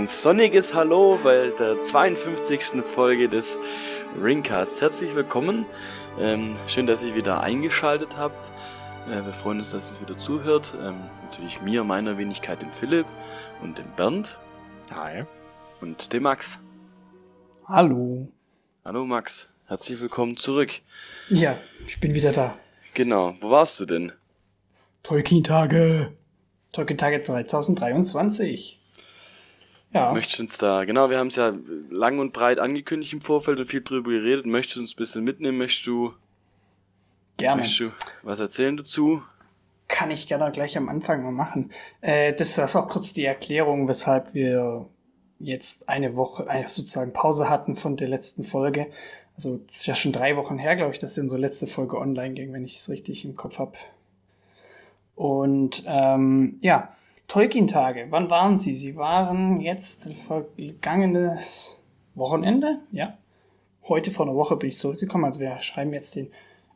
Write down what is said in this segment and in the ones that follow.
ein sonniges Hallo bei der 52. Folge des Ringcasts. Herzlich willkommen. Ähm, schön, dass ihr wieder eingeschaltet habt. Äh, wir freuen uns, dass ihr wieder zuhört. Ähm, natürlich mir, meiner Wenigkeit, dem Philipp und dem Bernd. Hi. Und dem Max. Hallo. Hallo Max. Herzlich willkommen zurück. Ja, ich bin wieder da. Genau. Wo warst du denn? Tolkien-Tage. Tolkien-Tage 2023. Ja. Möchtest du uns da, genau, wir haben es ja lang und breit angekündigt im Vorfeld und viel drüber geredet. Möchtest du uns ein bisschen mitnehmen? Möchtest du, gerne. Möchtest du was erzählen dazu? Kann ich gerne gleich am Anfang mal machen. Äh, das ist auch kurz die Erklärung, weshalb wir jetzt eine Woche, eine sozusagen Pause hatten von der letzten Folge. Also, es ist ja schon drei Wochen her, glaube ich, dass unsere letzte Folge online ging, wenn ich es richtig im Kopf habe. Und ähm, ja, Tolkien-Tage, wann waren sie? Sie waren jetzt vergangenes Wochenende, ja. Heute vor einer Woche bin ich zurückgekommen, also wir schreiben jetzt den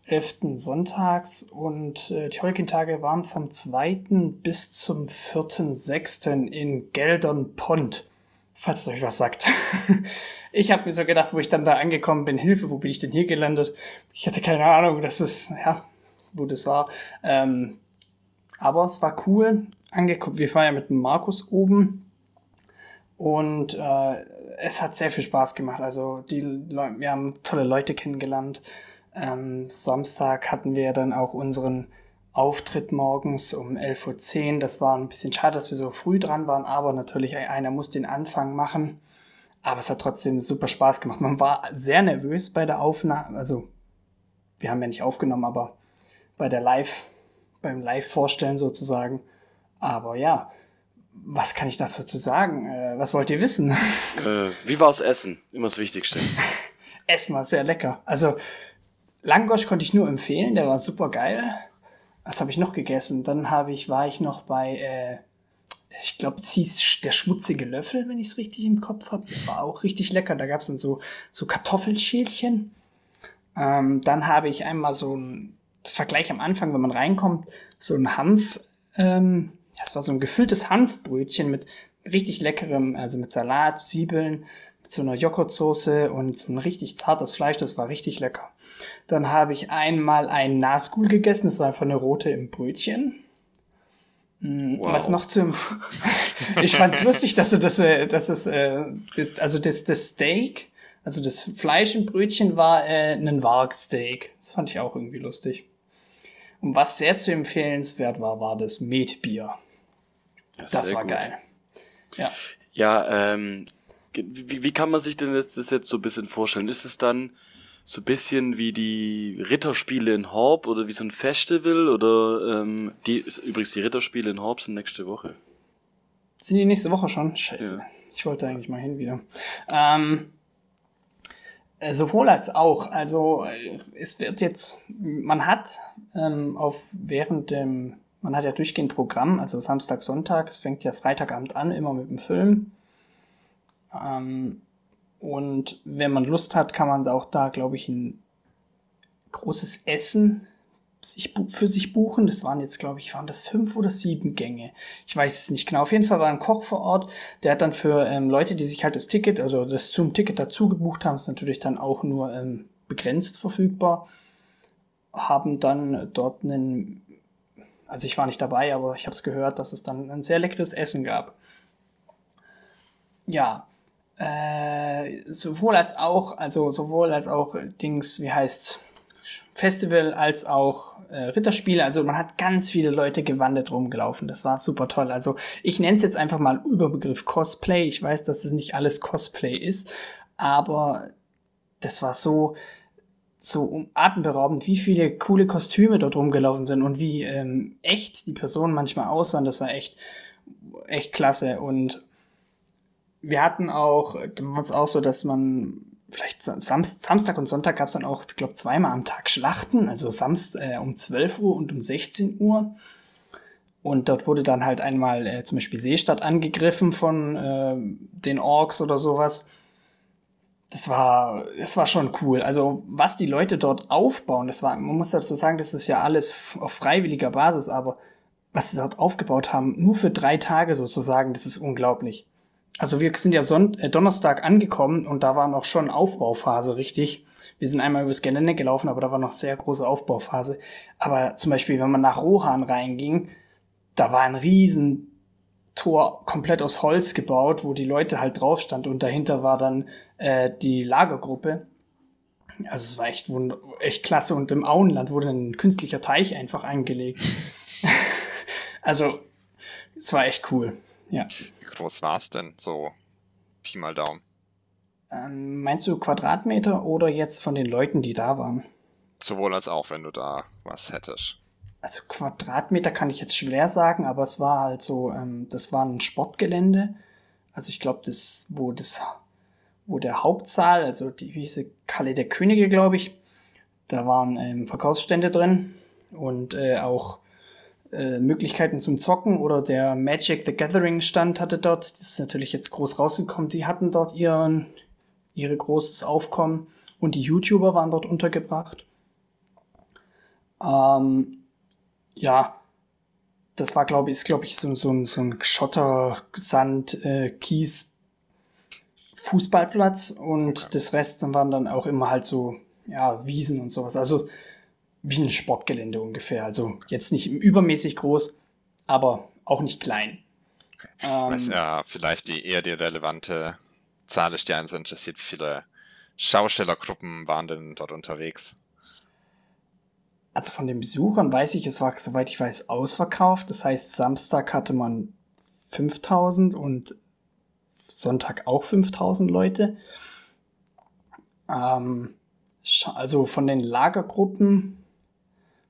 11. Sonntags und äh, die Tolkien-Tage waren vom 2. bis zum 4.6. in Geldern-Pont, falls es euch was sagt. ich habe mir so gedacht, wo ich dann da angekommen bin, Hilfe, wo bin ich denn hier gelandet? Ich hatte keine Ahnung, das ist, ja, wo das war. Ähm, aber es war cool angeguckt. Wir waren ja mit Markus oben und äh, es hat sehr viel Spaß gemacht. Also die Le wir haben tolle Leute kennengelernt. Ähm, Samstag hatten wir dann auch unseren Auftritt morgens um 11.10 Uhr. Das war ein bisschen schade, dass wir so früh dran waren, aber natürlich einer muss den Anfang machen. Aber es hat trotzdem super Spaß gemacht. Man war sehr nervös bei der Aufnahme. Also, wir haben ja nicht aufgenommen, aber bei der Live, beim Live-Vorstellen sozusagen. Aber ja, was kann ich dazu sagen? Äh, was wollt ihr wissen? Äh, wie war's Essen? Immer das Wichtigste. Essen war sehr lecker. Also Langosch konnte ich nur empfehlen, der war super geil. Was habe ich noch gegessen? Dann habe ich, war ich noch bei, äh, ich glaube, es hieß der schmutzige Löffel, wenn ich es richtig im Kopf habe. Das war auch richtig lecker. Da gab es dann so, so Kartoffelschälchen. Ähm, dann habe ich einmal so ein, das war gleich am Anfang, wenn man reinkommt, so ein Hanf, ähm, das war so ein gefülltes Hanfbrötchen mit richtig leckerem, also mit Salat, Zwiebeln, mit so einer Joghurtsoße und so ein richtig zartes Fleisch, das war richtig lecker. Dann habe ich einmal ein Nasgul gegessen, das war einfach eine rote im Brötchen. Mm, wow. Was noch zum. ich fand es lustig, dass du das, äh, dass es, äh, also das, das Steak, also das Fleisch im Brötchen war äh, ein Wargsteak. Das fand ich auch irgendwie lustig. Was sehr zu empfehlenswert war, war das Metbier. Das, das war gut. geil. Ja. Ja, ähm, wie, wie kann man sich denn das, das jetzt so ein bisschen vorstellen? Ist es dann so ein bisschen wie die Ritterspiele in Horb oder wie so ein Festival oder ähm, die übrigens die Ritterspiele in Horb sind nächste Woche. Sind die nächste Woche schon? Scheiße. Ja. Ich wollte eigentlich mal hin wieder. Ähm, äh, sowohl als auch. Also äh, es wird jetzt, man hat ähm, auf während dem, man hat ja durchgehend Programm, also Samstag, Sonntag, es fängt ja Freitagabend an, immer mit dem Film. Ähm, und wenn man Lust hat, kann man auch da, glaube ich, ein großes Essen sich, für sich buchen. Das waren jetzt, glaube ich, waren das fünf oder sieben Gänge. Ich weiß es nicht genau. Auf jeden Fall war ein Koch vor Ort, der hat dann für ähm, Leute, die sich halt das Ticket, also das Zoom-Ticket dazu gebucht haben, ist natürlich dann auch nur ähm, begrenzt verfügbar, haben dann dort einen, also ich war nicht dabei, aber ich habe es gehört, dass es dann ein sehr leckeres Essen gab. Ja, äh, sowohl als auch, also sowohl als auch Dings, wie heißt's, Festival als auch äh, Ritterspiele. Also man hat ganz viele Leute gewandert rumgelaufen. Das war super toll. Also ich nenne es jetzt einfach mal Überbegriff Cosplay. Ich weiß, dass es nicht alles Cosplay ist, aber das war so so atemberaubend, wie viele coole Kostüme dort rumgelaufen sind und wie ähm, echt die Personen manchmal aussahen. Das war echt echt klasse und wir hatten auch, es auch so, dass man vielleicht Samst, Samstag und Sonntag gab es dann auch, ich glaube, zweimal am Tag Schlachten, also Samst äh, um 12 Uhr und um 16 Uhr. Und dort wurde dann halt einmal äh, zum Beispiel Seestadt angegriffen von äh, den Orks oder sowas. Das war, das war schon cool. Also, was die Leute dort aufbauen, das war, man muss dazu sagen, das ist ja alles auf freiwilliger Basis, aber was sie dort aufgebaut haben, nur für drei Tage sozusagen, das ist unglaublich. Also wir sind ja Son äh, Donnerstag angekommen und da war noch schon Aufbauphase, richtig. Wir sind einmal übers Gelände gelaufen, aber da war noch sehr große Aufbauphase. Aber zum Beispiel, wenn man nach Rohan reinging, da war ein riesen Tor komplett aus Holz gebaut, wo die Leute halt drauf stand und dahinter war dann äh, die Lagergruppe. Also es war echt, echt klasse und im Auenland wurde ein künstlicher Teich einfach eingelegt. also es war echt cool, ja. Groß war es denn, so Pi mal Daumen? Ähm, meinst du Quadratmeter oder jetzt von den Leuten, die da waren? Sowohl als auch, wenn du da was hättest also Quadratmeter kann ich jetzt schwer sagen, aber es war halt so, ähm, das war ein Sportgelände. Also ich glaube, das, wo das, wo der Hauptsaal, also die, wie hieß Kalle der Könige, glaube ich, da waren ähm, Verkaufsstände drin und äh, auch äh, Möglichkeiten zum Zocken oder der Magic the Gathering Stand hatte dort, das ist natürlich jetzt groß rausgekommen, die hatten dort ihren, ihre großes Aufkommen und die YouTuber waren dort untergebracht. Ähm, ja, das war, glaube ich, ist, glaube ich, so, so, so ein Schotter, Sand, äh, Kies, Fußballplatz und okay. das Rest waren dann auch immer halt so, ja, Wiesen und sowas. Also wie ein Sportgelände ungefähr. Also jetzt nicht übermäßig groß, aber auch nicht klein. Okay. Ähm, Was ja vielleicht die eher die relevante Zahl ist, die einen so interessiert, wie viele Schaustellergruppen waren denn dort unterwegs? also von den Besuchern weiß ich, es war, soweit ich weiß, ausverkauft. Das heißt, Samstag hatte man 5000 und Sonntag auch 5000 Leute. Ähm, also von den Lagergruppen,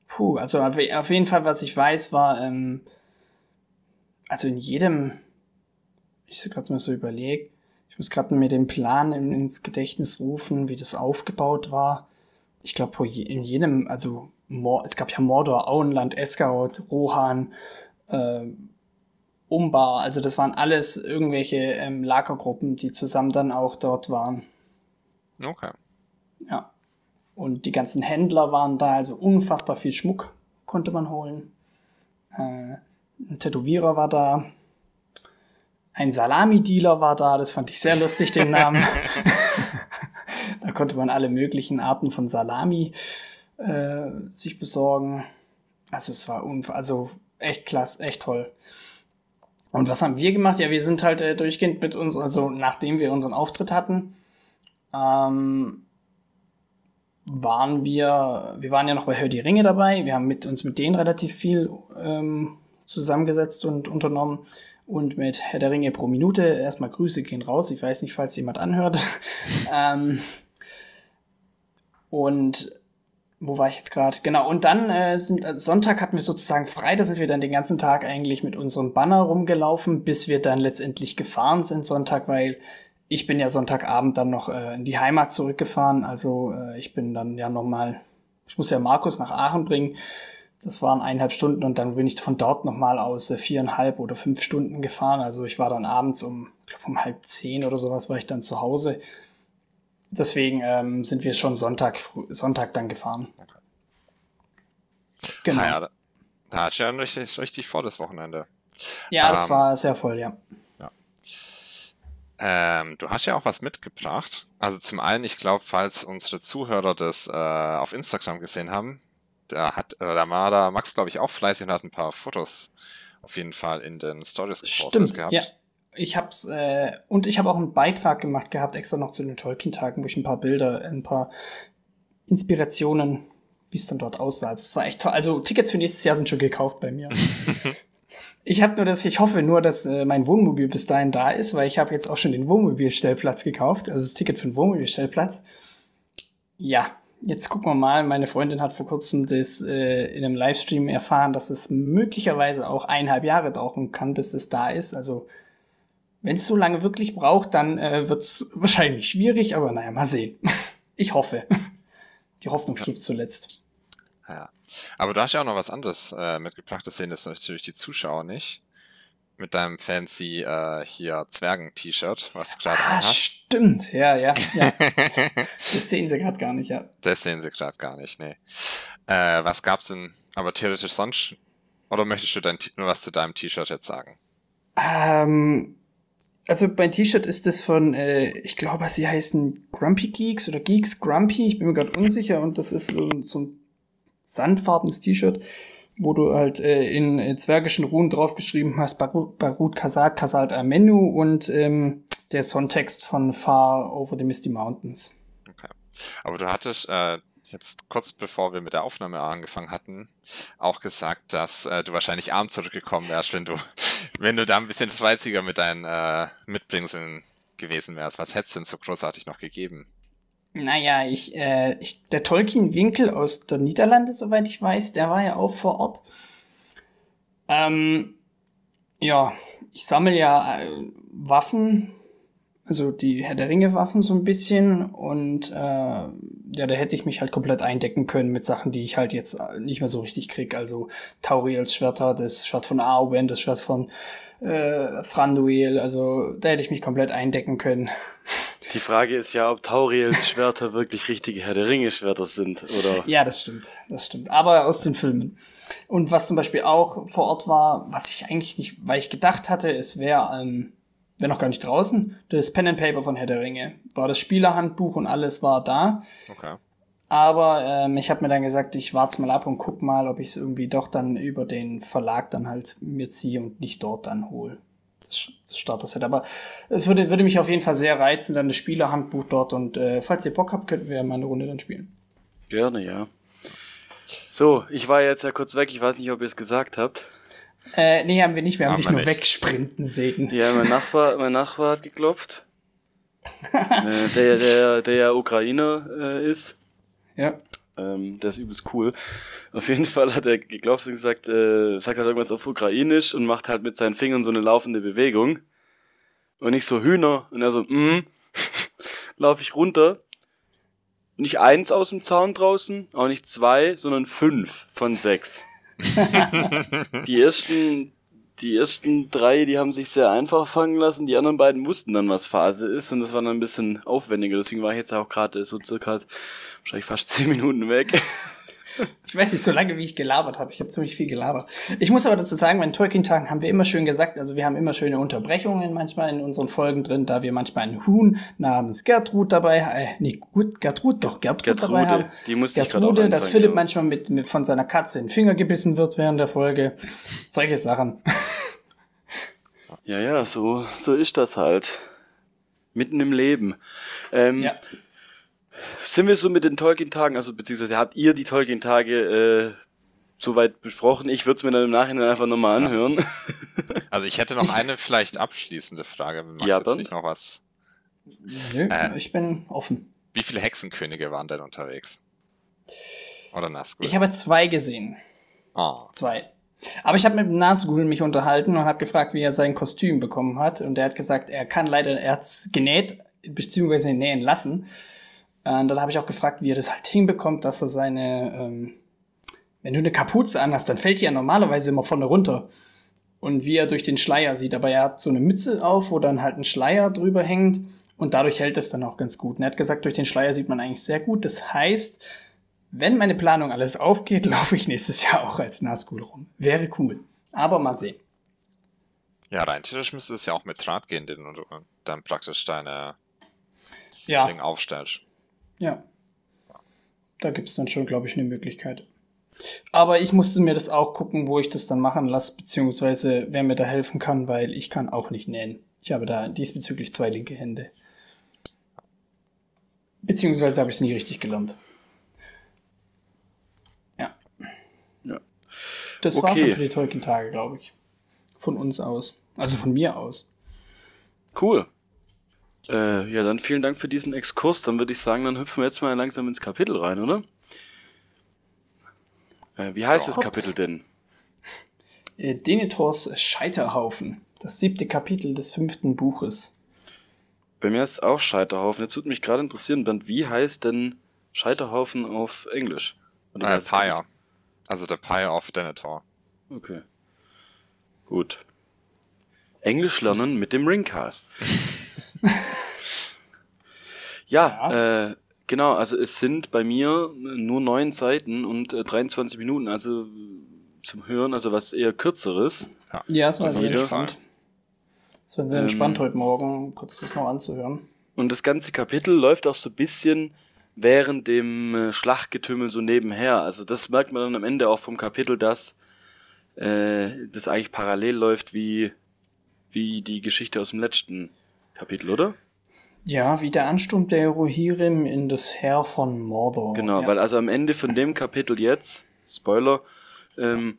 puh, also auf jeden Fall, was ich weiß, war, ähm, also in jedem, ich so gerade mal so überlegt, ich muss gerade mir den Plan ins Gedächtnis rufen, wie das aufgebaut war. Ich glaube, in jedem, also es gab ja Mordor, Auenland, Eskaut, Rohan, äh, Umbar, also das waren alles irgendwelche ähm, Lagergruppen, die zusammen dann auch dort waren. Okay. Ja. Und die ganzen Händler waren da, also unfassbar viel Schmuck konnte man holen. Äh, ein Tätowierer war da. Ein Salami-Dealer war da, das fand ich sehr lustig, den Namen. da konnte man alle möglichen Arten von Salami äh, sich besorgen. Also es war also echt klasse, echt toll. Und was haben wir gemacht? Ja, wir sind halt äh, durchgehend mit uns, also nachdem wir unseren Auftritt hatten, ähm, waren wir, wir waren ja noch bei Hör die Ringe dabei. Wir haben mit uns mit denen relativ viel ähm, zusammengesetzt und unternommen. Und mit Herr der Ringe pro Minute erstmal Grüße gehen raus. Ich weiß nicht, falls jemand anhört. ähm, und wo war ich jetzt gerade? Genau, und dann äh, sind äh, Sonntag hatten wir sozusagen frei, da sind wir dann den ganzen Tag eigentlich mit unserem Banner rumgelaufen, bis wir dann letztendlich gefahren sind Sonntag, weil ich bin ja Sonntagabend dann noch äh, in die Heimat zurückgefahren. Also äh, ich bin dann ja nochmal, ich muss ja Markus nach Aachen bringen. Das waren eineinhalb Stunden und dann bin ich von dort nochmal aus äh, viereinhalb oder fünf Stunden gefahren. Also ich war dann abends um, glaub, um halb zehn oder sowas war ich dann zu Hause. Deswegen ähm, sind wir schon Sonntag, Sonntag dann gefahren. Okay. Genau. Naja, da, da hat ja richtig, richtig vor das Wochenende. Ja, ähm, das war sehr voll, ja. Ähm, du hast ja auch was mitgebracht. Also zum einen, ich glaube, falls unsere Zuhörer das äh, auf Instagram gesehen haben, da hat äh, da war da Max, glaube ich, auch fleißig und hat ein paar Fotos auf jeden Fall in den Stories gepostet Stimmt, gehabt. Ja ich hab's, äh, und ich habe auch einen Beitrag gemacht gehabt, extra noch zu den Tolkien-Tagen, wo ich ein paar Bilder, ein paar Inspirationen, wie es dann dort aussah. Also es war echt toll. Also Tickets für nächstes Jahr sind schon gekauft bei mir. ich habe nur das, ich hoffe nur, dass äh, mein Wohnmobil bis dahin da ist, weil ich habe jetzt auch schon den Wohnmobilstellplatz gekauft, also das Ticket für den Wohnmobilstellplatz. Ja, jetzt gucken wir mal. Meine Freundin hat vor kurzem das äh, in einem Livestream erfahren, dass es möglicherweise auch eineinhalb Jahre dauern kann, bis es da ist. Also wenn es so lange wirklich braucht, dann äh, wird es wahrscheinlich schwierig, aber naja, mal sehen. Ich hoffe. Die Hoffnung stirbt zuletzt. Ja. Aber du hast ja auch noch was anderes äh, mitgebracht, das sehen jetzt natürlich die Zuschauer nicht. Mit deinem fancy äh, hier Zwergen-T-Shirt, was du gerade ah, hast. Stimmt, ja, ja, ja. das sehen sie gerade gar nicht, ja. Das sehen sie gerade gar nicht, nee. Äh, was gab's denn aber theoretisch sonst? Oder möchtest du dein, nur was zu deinem T-Shirt jetzt sagen? Ähm, Also mein T-Shirt ist das von, äh, ich glaube, sie heißen Grumpy Geeks oder Geeks Grumpy, ich bin mir gerade unsicher und das ist so, so ein sandfarbenes T-Shirt, wo du halt äh, in äh, zwergischen Runen draufgeschrieben hast, Barut, Barut Kasat, Kasat Amenu und ähm, der Songtext von Far Over the Misty Mountains. Okay. Aber du hattest äh, jetzt kurz bevor wir mit der Aufnahme angefangen hatten, auch gesagt, dass äh, du wahrscheinlich arm zurückgekommen wärst, wenn du, wenn du da ein bisschen freiziger mit deinen äh, Mitbringseln gewesen wärst. Was hättest du denn so großartig noch gegeben? Naja, ich, äh, ich, der Tolkien-Winkel aus der Niederlande, soweit ich weiß, der war ja auch vor Ort. Ähm, ja, ich sammle ja äh, Waffen, also die Herr der Ringe-Waffen so ein bisschen und äh, ja, da hätte ich mich halt komplett eindecken können mit Sachen, die ich halt jetzt nicht mehr so richtig krieg. Also Tauriels Schwerter, das Schwert von Arwen, das Schwert von äh, Thranduil, also da hätte ich mich komplett eindecken können. Die Frage ist ja, ob Tauriels Schwerter wirklich richtige Herr der Ringe Schwerter sind, oder? Ja, das stimmt, das stimmt. Aber aus den Filmen. Und was zum Beispiel auch vor Ort war, was ich eigentlich nicht, weil ich gedacht hatte, es wäre, ähm, wäre noch gar nicht draußen, das Pen and Paper von Herr der Ringe. War das Spielerhandbuch und alles war da. Okay. Aber ähm, ich habe mir dann gesagt, ich warte mal ab und guck mal, ob ich es irgendwie doch dann über den Verlag dann halt mir ziehe und nicht dort dann hole. Das, Starter-Set. Aber es würde, würde mich auf jeden Fall sehr reizen, dann das Spielerhandbuch dort. Und äh, falls ihr Bock habt, könnten wir mal eine Runde dann spielen. Gerne, ja. So, ich war jetzt ja kurz weg. Ich weiß nicht, ob ihr es gesagt habt. Äh, nee, haben wir nicht. Wir haben Haben dich nur nicht. wegsprinten sehen. Ja, mein Nachbar, mein Nachbar hat geklopft. äh, der, der, der ja Ukrainer äh, ist. Ja. Ähm, der ist übelst cool. Auf jeden Fall hat er geklopft und gesagt, äh, sagt halt irgendwas auf Ukrainisch und macht halt mit seinen Fingern so eine laufende Bewegung. Und ich so Hühner. Und er so, mm. Lauf ich runter. Nicht eins aus dem Zaun draußen, auch nicht zwei, sondern fünf von sechs. die ersten, die ersten drei, die haben sich sehr einfach fangen lassen. Die anderen beiden wussten dann, was Phase ist. Und das war dann ein bisschen aufwendiger. Deswegen war ich jetzt auch gerade so circa wahrscheinlich fast zehn Minuten weg. Ich weiß nicht, so lange wie ich gelabert habe. Ich habe ziemlich viel gelabert. Ich muss aber dazu sagen, bei den Tolkien-Tagen haben wir immer schön gesagt, also wir haben immer schöne Unterbrechungen manchmal in unseren Folgen drin, da wir manchmal einen Huhn namens Gertrud dabei, äh, nicht gut, Gertrud, doch Gertrud, dabei haben. die musste ich gerade auch Gertrude, dass Philipp ja. manchmal mit, mit von seiner Katze in den Finger gebissen wird während der Folge. Solche Sachen. Ja, ja, so, so ist das halt. Mitten im Leben. Ähm, Ja. Sind wir so mit den Tolkien-Tagen, also beziehungsweise habt ihr die Tolkien-Tage äh, soweit besprochen? Ich würde es mir dann im Nachhinein einfach nochmal anhören. Also ich hätte noch eine vielleicht abschließende Frage, wenn Max Ja, jetzt dann. nicht noch was. Nö, Äh. ich bin offen. Wie viele Hexenkönige waren denn unterwegs? Oder Nazgul? Ich habe zwei gesehen. oh. Zwei. Aber ich habe mit dem Nazgul mich unterhalten und habe gefragt, wie er sein Kostüm bekommen hat. Und er hat gesagt, er kann leider, er hat's genäht, beziehungsweise nähen lassen. Und dann habe ich auch gefragt, wie er das halt hinbekommt, dass er seine, ähm, wenn du eine Kapuze anhast, dann fällt die ja normalerweise immer vorne runter. Und wie er durch den Schleier sieht, aber er hat so eine Mütze auf, wo dann halt ein Schleier drüber hängt und dadurch hält es dann auch ganz gut. Und er hat gesagt, durch den Schleier sieht man eigentlich sehr gut. Das heißt, wenn meine Planung alles aufgeht, laufe ich nächstes Jahr auch als Nazgul rum. Wäre cool. Aber mal sehen. Ja, rein theoretisch müsste es ja auch mit Draht gehen, den du dann praktisch deine Ja, Ding aufstellst. Ja. Da gibt's dann schon, glaube ich, eine Möglichkeit. Aber ich musste mir das auch gucken, wo ich das dann machen lasse, beziehungsweise wer mir da helfen kann, weil ich kann auch nicht nähen. Ich habe da diesbezüglich zwei linke Hände. Beziehungsweise habe ich es nie richtig gelernt. Ja. Ja. Das war's Okay. dann für die Tolkien-Tage, glaube ich. Von uns aus. Also von mir aus. Cool. Äh, ja, dann vielen Dank für diesen Exkurs. Dann würde ich sagen, dann hüpfen wir jetzt mal langsam ins Kapitel rein, oder? Äh, wie heißt das Hops. Kapitel denn? Äh, Denethors Scheiterhaufen. Das siebte Kapitel des fünften Buches. Bei mir ist es auch Scheiterhaufen. Jetzt würde mich gerade interessieren, Bernd, wie heißt denn Scheiterhaufen auf Englisch? Äh, das Pyre. Also der Pyre of Denethor. Okay. Gut. Englisch lernen mit dem Ringcast. ja, äh, genau, also es sind bei mir nur neun Seiten und äh, 23 Minuten, also zum Hören, also was eher kürzeres. Ja, das war auf sehr. Fall. Es war sehr Ähm, entspannt heute Morgen, kurz das noch anzuhören. Und das ganze Kapitel läuft auch so ein bisschen während dem äh, Schlachtgetümmel so nebenher. Also das merkt man dann am Ende auch vom Kapitel, dass äh, das eigentlich parallel läuft wie, wie die Geschichte aus dem letzten Kapitel, oder? Ja, wie der Ansturm der Rohirrim in das Heer von Mordor. Genau, ja. weil also am Ende von dem Kapitel jetzt, Spoiler, ähm,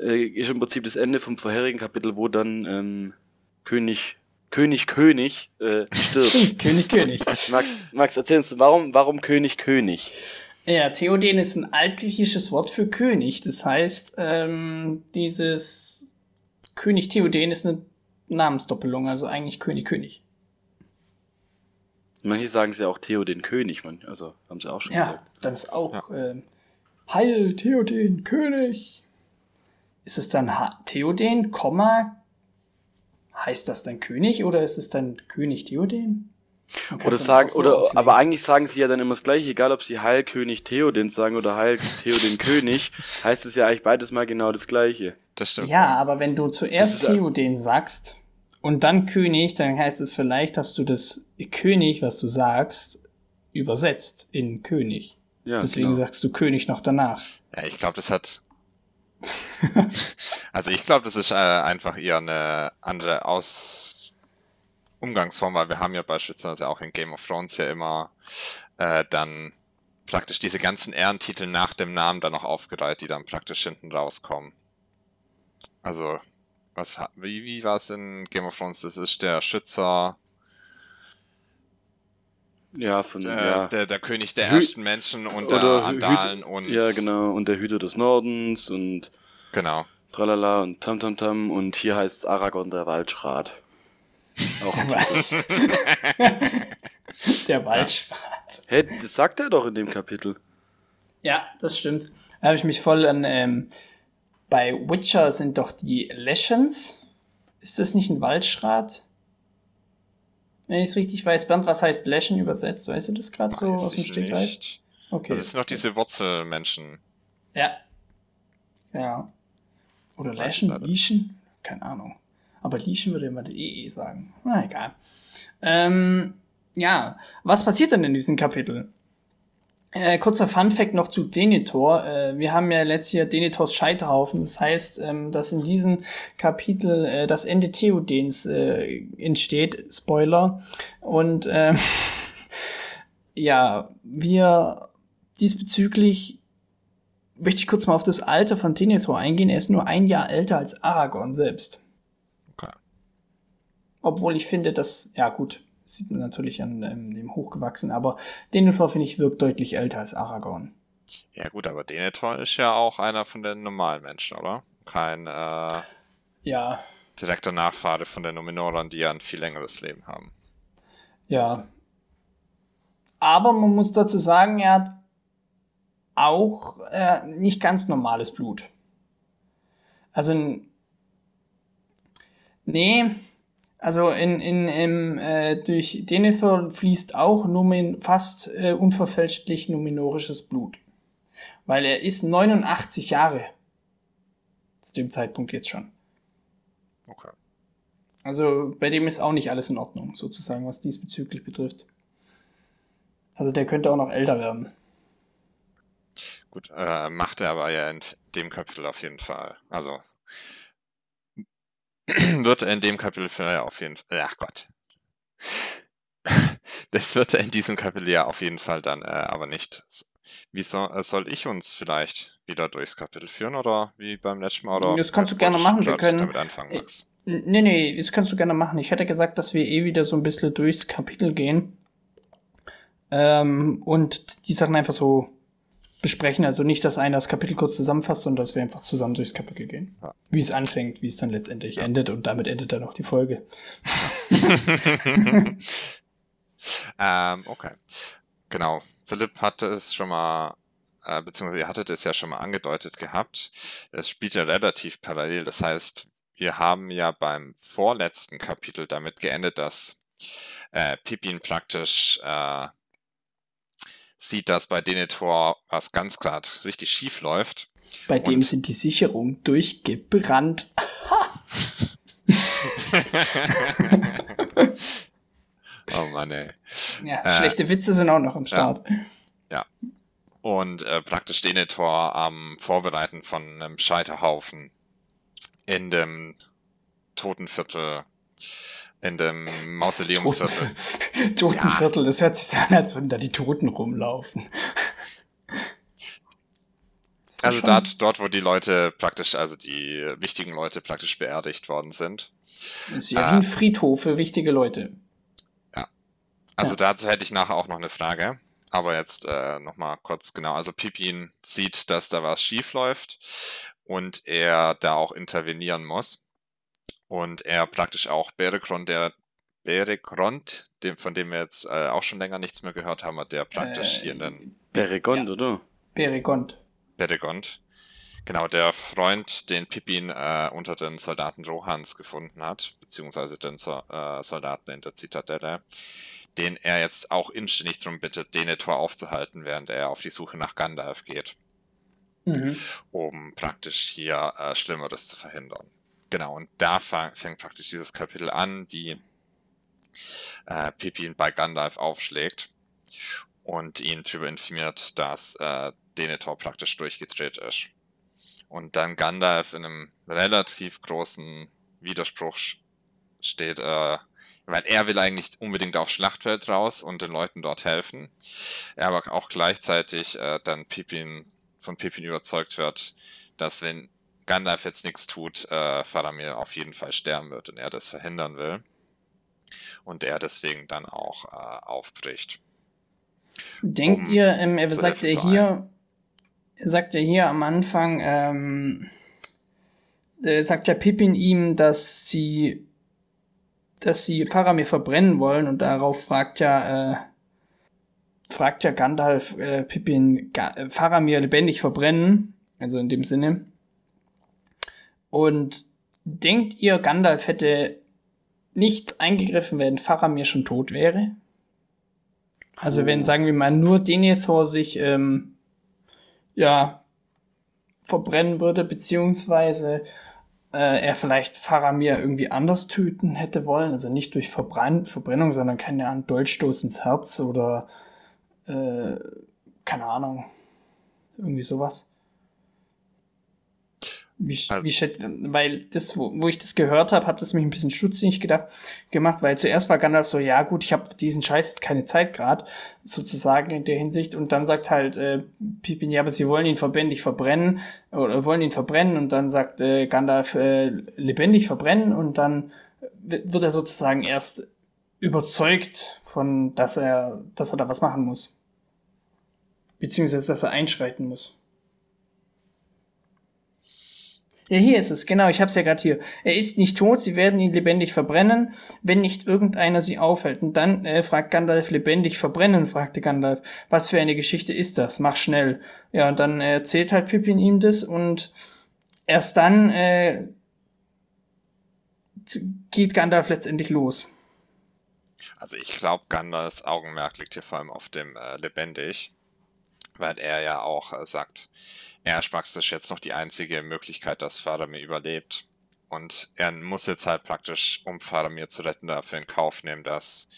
äh, ist im Prinzip das Ende vom vorherigen Kapitel, wo dann ähm, König, König, König äh, stirbt. König, König. Max, Max, erzähl uns, warum, warum König, König? Ja, Theoden ist ein altgriechisches Wort für König. Das heißt, ähm, dieses König Theoden ist eine Namensdoppelung, also eigentlich König, König. Manche sagen sie auch Theo den König, man, also haben sie auch schon Ja, gesagt. dann ist auch ähm, Heil Theoden, König. Ist es dann ha Theoden, Komma, heißt das dann König oder ist es dann König Theoden? Oder sagen, so oder, auslegen. aber eigentlich sagen sie ja dann immer das gleiche, egal ob sie Heil König Theoden sagen oder Heil Theo den König, heißt es ja eigentlich beides mal genau das gleiche. Das stimmt. Ja, aber wenn du zuerst ja- Theoden sagst und dann König, dann heißt es vielleicht, dass du das König, was du sagst, übersetzt in König. Ja, Deswegen genau. sagst du König noch danach. Ja, ich glaube, das hat. also ich glaube, das ist äh, einfach eher eine andere Aus Umgangsform, weil wir haben ja beispielsweise auch in Game of Thrones ja immer äh, dann praktisch diese ganzen Ehrentitel nach dem Namen dann noch aufgereiht, die dann praktisch hinten rauskommen. Also, was wie, wie war es in Game of Thrones? Das ist der Schützer, Ja, von, äh, ja. der, der König der Hü- ersten Menschen und der Andalen Hüte- und Ja, genau, und der Hüter des Nordens und genau. tralala und tamtamtam und hier heißt es Aragorn der Waldschrat. Auch. Der Waldschrat. Hä, das sagt er doch in dem Kapitel. Ja, das stimmt. Da habe ich mich voll an. Ähm, bei Witcher sind doch die Leschens. Ist das nicht ein Waldschrat? Wenn ich es richtig weiß, Bernd, was heißt Leschen übersetzt? Weißt du das gerade so aus dem Stegreif? Okay. Das sind noch diese Wurzelmenschen. Ja. Ja. Oder leider. Lieschen? Keine Ahnung. Aber Lieschen würde immer die EE sagen. Na egal. Ähm, ja, was passiert denn in diesem Kapitel? Äh, kurzer Funfact noch zu Denethor. Äh, wir haben ja letztes Jahr Denethors Scheiterhaufen. Das heißt, ähm, dass in diesem Kapitel äh, das Ende Theodens äh, entsteht. Spoiler. Und ähm, ja, wir diesbezüglich möchte ich kurz mal auf das Alter von Denethor eingehen. Er ist nur ein Jahr älter als Aragorn selbst. Okay. Obwohl ich finde, dass, ja gut, sieht man natürlich an ähm, dem Hochgewachsen, aber Denethor, finde ich, wirkt deutlich älter als Aragorn. Ja gut, aber Denethor ist ja auch einer von den normalen Menschen, oder? Kein äh, Ja, direkter Nachfahre von den Numenorern, die ja ein viel längeres Leben haben. ja. Aber man muss dazu sagen, er hat auch äh, nicht ganz normales Blut. Also, nee, also in, in, im, äh, durch Denethor fließt auch Numen, fast äh, unverfälschtlich numenorisches Blut. Weil er ist 89 Jahre. Zu dem Zeitpunkt jetzt schon. Okay. Also bei dem ist auch nicht alles in Ordnung, sozusagen, was diesbezüglich betrifft. Also der könnte auch noch älter werden. Gut, äh, macht er aber ja in dem Kapitel auf jeden Fall. Also wird in dem Kapitel für auf jeden Fall. Ach Gott. Das wird er in diesem Kapitel ja auf jeden Fall dann äh, aber nicht. Wie soll, äh, soll ich uns vielleicht wieder durchs Kapitel führen oder wie beim letzten Mal? Oder Das kannst du gerne machen, wir können- damit anfangen, Max. Nee, nee, das kannst du gerne machen. Ich hätte gesagt, dass wir eh wieder so ein bisschen durchs Kapitel gehen. Ähm, und die Sachen einfach so besprechen. Also nicht, dass einer das Kapitel kurz zusammenfasst, sondern dass wir einfach zusammen durchs Kapitel gehen. Ja. Wie es anfängt, wie es dann letztendlich endet und damit endet dann auch die Folge. ähm, okay. Genau. Philipp hatte es schon mal, äh, beziehungsweise ihr hattet es ja schon mal angedeutet gehabt. Es spielt ja relativ parallel. Das heißt, wir haben ja beim vorletzten Kapitel damit geendet, dass äh, Pippin praktisch äh, sieht, dass bei Denethor was ganz klar richtig schief läuft. Bei dem sind die Sicherungen durchgebrannt. oh Mann, ey. Ja, äh, schlechte Witze sind auch noch am Start. Ja. ja. Und äh, praktisch Denethor am Vorbereiten von einem Scheiterhaufen in dem Totenviertel, in dem Mausoleumsviertel. Totenviertel, ja. das hört sich so an, als würden da die Toten rumlaufen. Also dort, dort, wo die Leute praktisch, also die wichtigen Leute praktisch beerdigt worden sind. Das ist ja äh, wie ein Friedhof für wichtige Leute. Ja. Also ja. dazu hätte ich nachher auch noch eine Frage. Aber jetzt äh, nochmal kurz genau. Also Pippin sieht, dass da was schief läuft und er da auch intervenieren muss. Und er praktisch auch Beregrond, der Beregrond, dem, von dem wir jetzt äh, auch schon länger nichts mehr gehört haben, der praktisch äh, hier in den... Beregond, ja. oder? Beregond. Beregond. Genau, der Freund, den Pippin äh, unter den Soldaten Rohans gefunden hat, beziehungsweise den so äh, Soldaten in der Zitadelle, den er jetzt auch inständig darum bittet, Denethor aufzuhalten, während er auf die Suche nach Gandalf geht. Mhm. Um praktisch hier äh, Schlimmeres zu verhindern. Genau, und da fängt praktisch dieses Kapitel an, wie äh, Pippin bei Gandalf aufschlägt und ihn darüber informiert, dass äh, Denethor praktisch durchgedreht ist. Und dann Gandalf in einem relativ großen Widerspruch steht, äh, weil er will eigentlich unbedingt aufs Schlachtfeld raus und den Leuten dort helfen. Er aber auch gleichzeitig äh, dann Pippin, von Pippin überzeugt wird, dass wenn Gandalf jetzt nichts tut, äh, Faramir auf jeden Fall sterben wird und er das verhindern will. Und er deswegen dann auch äh, aufbricht. Denkt um ihr, ähm, er sagt er hier, sagt er hier am Anfang, ähm, äh, sagt ja Pippin ihm, dass sie, dass sie Faramir verbrennen wollen und darauf fragt ja, äh, fragt ja Gandalf äh, Pippin, Ga Faramir lebendig verbrennen, also in dem Sinne. Und denkt ihr, Gandalf hätte nicht eingegriffen, wenn Faramir schon tot wäre? Also wenn, sagen wir mal, nur Denethor sich ähm, ja, verbrennen würde, beziehungsweise äh, er vielleicht Faramir irgendwie anders töten hätte wollen, also nicht durch Verbrenn Verbrennung, sondern keine Ahnung, Dolchstoß ins Herz oder äh, keine Ahnung, irgendwie sowas. Wie, also, wie weil das, wo, wo ich das gehört habe, hat das mich ein bisschen stutzig gedacht, gemacht, weil zuerst war Gandalf so, ja gut, ich habe diesen Scheiß jetzt keine Zeit gerade, sozusagen in der Hinsicht, und dann sagt halt äh, Pippin, ja, aber sie wollen ihn verbändig verbrennen, oder wollen ihn verbrennen, und dann sagt äh, Gandalf, äh, lebendig verbrennen, und dann wird er sozusagen erst überzeugt von, dass er, dass er da was machen muss. Beziehungsweise, dass er einschreiten muss. Ja, hier ist es, genau, ich hab's ja gerade hier. Er ist nicht tot, sie werden ihn lebendig verbrennen, wenn nicht irgendeiner sie aufhält. Und dann äh, fragt Gandalf, lebendig verbrennen, fragte Gandalf. Was für eine Geschichte ist das? Mach schnell. Ja, und dann erzählt halt Pippin ihm das und erst dann äh, geht Gandalf letztendlich los. Also ich glaube, Gandalfs Augenmerk liegt hier vor allem auf dem äh, lebendig, weil er ja auch äh, sagt, er ist jetzt noch die einzige Möglichkeit, dass Faramir überlebt. Und er muss jetzt halt praktisch, um Faramir zu retten, dafür in Kauf nehmen, dass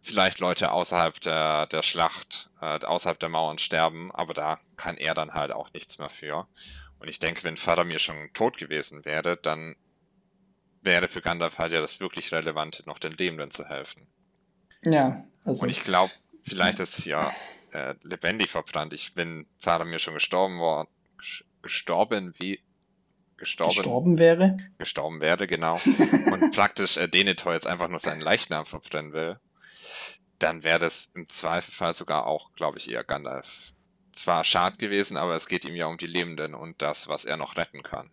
vielleicht Leute außerhalb der, der Schlacht, äh, außerhalb der Mauern sterben, aber da kann er dann halt auch nichts mehr für. Und ich denke, wenn Faramir schon tot gewesen wäre, dann wäre für Gandalf halt ja das wirklich Relevante, noch den Lebenden zu helfen. Ja, also. Und ich glaube, vielleicht ist ja äh, lebendig verbrannt. Ich bin Faramir schon gestorben war, gestorben wie gestorben, gestorben wäre. Gestorben wäre, genau. und praktisch äh, Denethor jetzt einfach nur seinen Leichnam verbrennen will, dann wäre das im Zweifelfall sogar auch, glaube ich, eher Gandalf. Zwar schad gewesen, aber es geht ihm ja um die Lebenden und das, was er noch retten kann.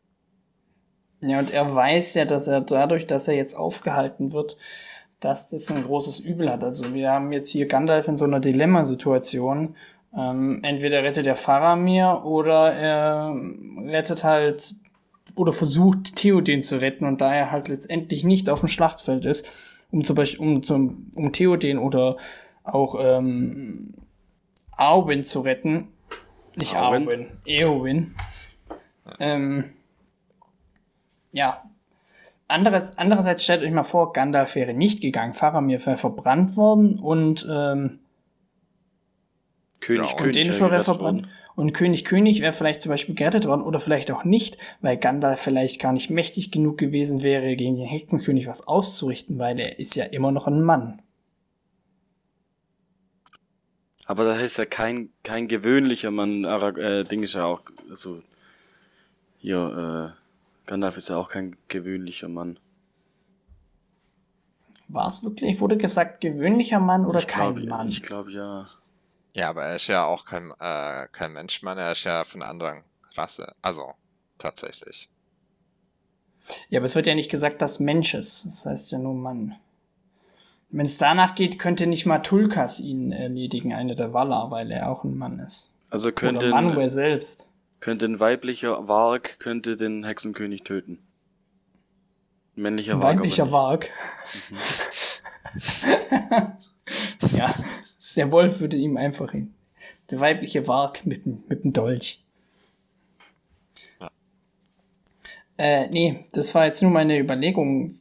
Ja, und er weiß ja, dass er dadurch, dass er jetzt aufgehalten wird, dass das ein großes Übel hat. Also wir haben jetzt hier Gandalf in so einer Dilemmasituation. Ähm, entweder rettet er Faramir oder er rettet halt oder versucht Theoden zu retten und da er halt letztendlich nicht auf dem Schlachtfeld ist, um zum Beispiel um, zum, um Theoden oder auch ähm, Arwen zu retten. Nicht Arwen, Arwen Eowyn. Ähm, ja, anderes, andererseits stellt euch mal vor, Gandalf wäre nicht gegangen, Faramir wäre verbrannt worden und ähm, König, ja, König. und Denethor wäre verbrannt. Worden. Und König König wäre vielleicht zum Beispiel gerettet worden oder vielleicht auch nicht, weil Gandalf vielleicht gar nicht mächtig genug gewesen wäre, gegen den Hexenkönig was auszurichten, weil er ist ja immer noch ein Mann. Aber das heißt ja kein, kein gewöhnlicher Mann. Äh, Ding ist ja auch so. Hier, äh, Gandalf ist ja auch kein gewöhnlicher Mann. War es wirklich, wurde gesagt, gewöhnlicher Mann oder ich kein glaub, Mann? Ich glaube ja. Ja, aber er ist ja auch kein, äh, kein Menschmann, er ist ja von einer anderen Rasse. Also, tatsächlich. Ja, aber es wird ja nicht gesagt, dass Mensch ist. Das heißt ja nur Mann. Wenn es danach geht, könnte nicht mal Tulkas ihn erledigen, einer der Valar, weil er auch ein Mann ist. Also könnte Oder Manuel selbst. Könnte ein weiblicher Varg könnte den Hexenkönig töten. Männlicher Varg. weiblicher nicht. Varg. ja, der Wolf würde ihm einfach hin. Der weibliche Varg mit, dem- mit dem Dolch. Ja. Äh, nee, das war jetzt nur meine Überlegung,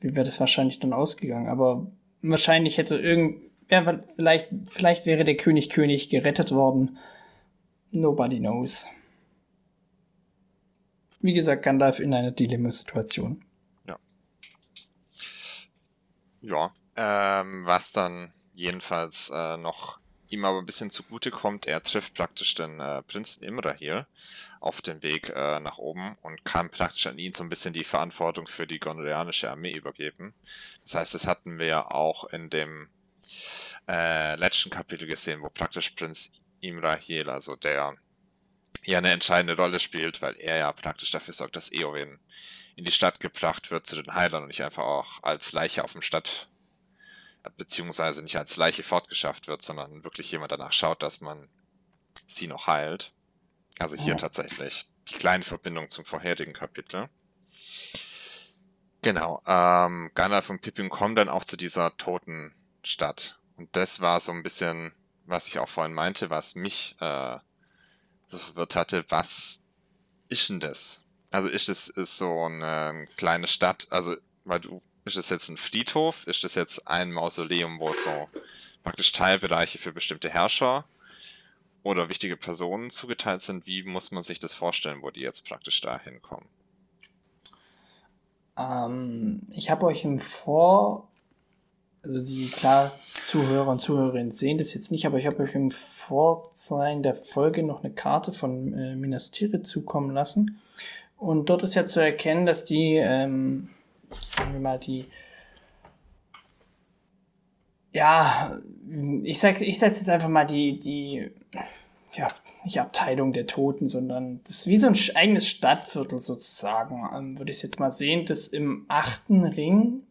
wie wäre das wahrscheinlich dann ausgegangen. Aber wahrscheinlich hätte irgend, ja, vielleicht, vielleicht wäre der König König gerettet worden. Nobody knows. Wie gesagt, Gandalf in einer Dilemma-Situation. Ja, ähm, was dann jedenfalls äh, noch ihm aber ein bisschen zugute kommt, er trifft praktisch den äh, Prinzen Imrahil auf dem Weg äh, nach oben und kann praktisch an ihn so ein bisschen die Verantwortung für die gondorianische Armee übergeben. Das heißt, das hatten wir ja auch in dem äh, letzten Kapitel gesehen, wo praktisch Prinz Imrahil, also der ja eine entscheidende Rolle spielt, weil er ja praktisch dafür sorgt, dass Eowyn in die Stadt gebracht wird zu den Heilern und nicht einfach auch als Leiche auf dem Stadt, beziehungsweise nicht als Leiche fortgeschafft wird, sondern wirklich jemand danach schaut, dass man sie noch heilt. Also hier Ja. tatsächlich die kleine Verbindung zum vorherigen Kapitel. Genau, ähm, Gandalf und Pippin kommen dann auch zu dieser toten Stadt. Und das war so ein bisschen, was ich auch vorhin meinte, was mich äh, so verwirrt hatte, was ist denn das? Also ist es ist so eine kleine Stadt, also weil du, ist es jetzt ein Friedhof? Ist es jetzt ein Mausoleum, wo so praktisch Teilbereiche für bestimmte Herrscher oder wichtige Personen zugeteilt sind? Wie muss man sich das vorstellen, wo die jetzt praktisch da hinkommen? Ähm, ich habe euch im Vor, also die klar Zuhörer und Zuhörerinnen sehen das jetzt nicht, aber ich habe euch im Vorzeichen der Folge noch eine Karte von äh, Minas Tirith zukommen lassen. Und dort ist ja zu erkennen, dass die, ähm, sagen wir mal, die, ja, ich sag's, ich setze jetzt einfach mal die, die, ja, nicht Abteilung der Toten, sondern das ist wie so ein eigenes Stadtviertel sozusagen, ähm, würde ich jetzt mal sehen, das im achten Ring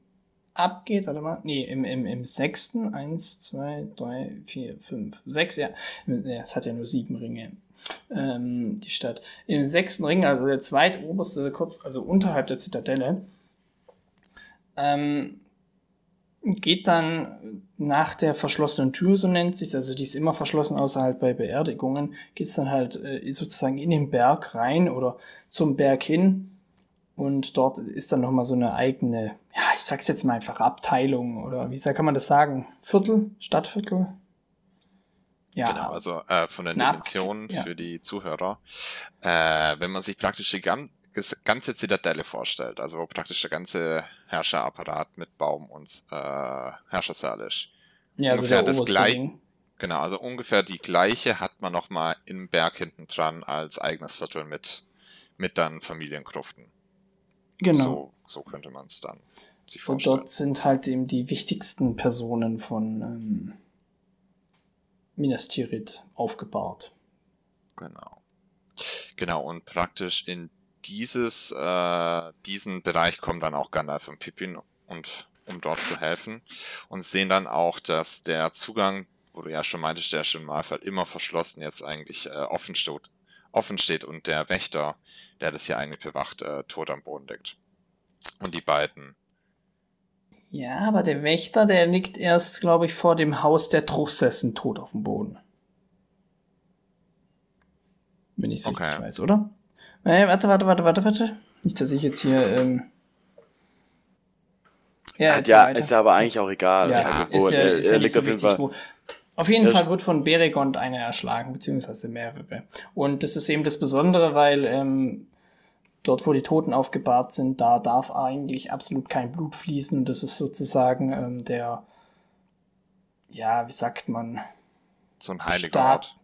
abgeht, warte mal, nee, im, im, im sechsten, eins, zwei, drei, vier, fünf, sechs, ja, es hat ja nur sieben Ringe, ähm, die Stadt. Im sechsten Ring, also der zweitoberste, kurz, also unterhalb der Zitadelle, ähm, geht dann nach der verschlossenen Tür, so nennt sich also die ist immer verschlossen, außer halt bei Beerdigungen, geht's dann halt äh, sozusagen in den Berg rein oder zum Berg hin und dort ist dann nochmal so eine eigene, ja, ich sag's jetzt mal einfach Abteilung oder wie sa- kann man das sagen? Viertel? Stadtviertel? Ja, Genau, also äh, von den Dimensionen ja. für die Zuhörer. Äh, wenn man sich praktisch die ganze Zitadelle vorstellt, also wo praktisch der ganze Herrscherapparat mit Baum und äh, Herrschersaal ist. ja also ungefähr das oberste gleich- Ring. Genau, also ungefähr die gleiche hat man nochmal im Berg hinten dran als eigenes Viertel mit, mit dann Familiengruften. Genau. So, so könnte man es dann sich Und vorstellen. dort sind halt eben die wichtigsten Personen von ähm, Minas Tirith aufgebahrt. Genau. Genau, und praktisch in dieses, äh, diesen Bereich kommen dann auch Gandalf und Pippin und um dort zu helfen und sehen dann auch, dass der Zugang, wo du ja schon meintest, der ist im Normalfall immer verschlossen, jetzt eigentlich äh, offen, steht, offen steht und der Wächter, der das hier eigentlich bewacht, äh, tot am Boden liegt. Und die beiden, Ja, aber der Wächter, der liegt erst, glaube ich, vor dem Haus der Truchsessen tot auf dem Boden. Wenn ich es Okay. richtig weiß, oder? Nee, warte, warte, warte, warte, warte. Nicht, dass ich jetzt hier, ähm, Ja, ja, ist ja aber eigentlich auch egal. Ja, also, ist wo, ja, ist ja nicht liegt so auf jeden Fall. wo. Auf jeden Ja, Fall wird von Beregond einer erschlagen, beziehungsweise mehrere. Und das ist eben das Besondere, weil ähm, dort, wo die Toten aufgebahrt sind, da darf eigentlich absolut kein Blut fließen. Und das ist sozusagen ähm, der, ja, wie sagt man, So ein heiliger Staat. Ort.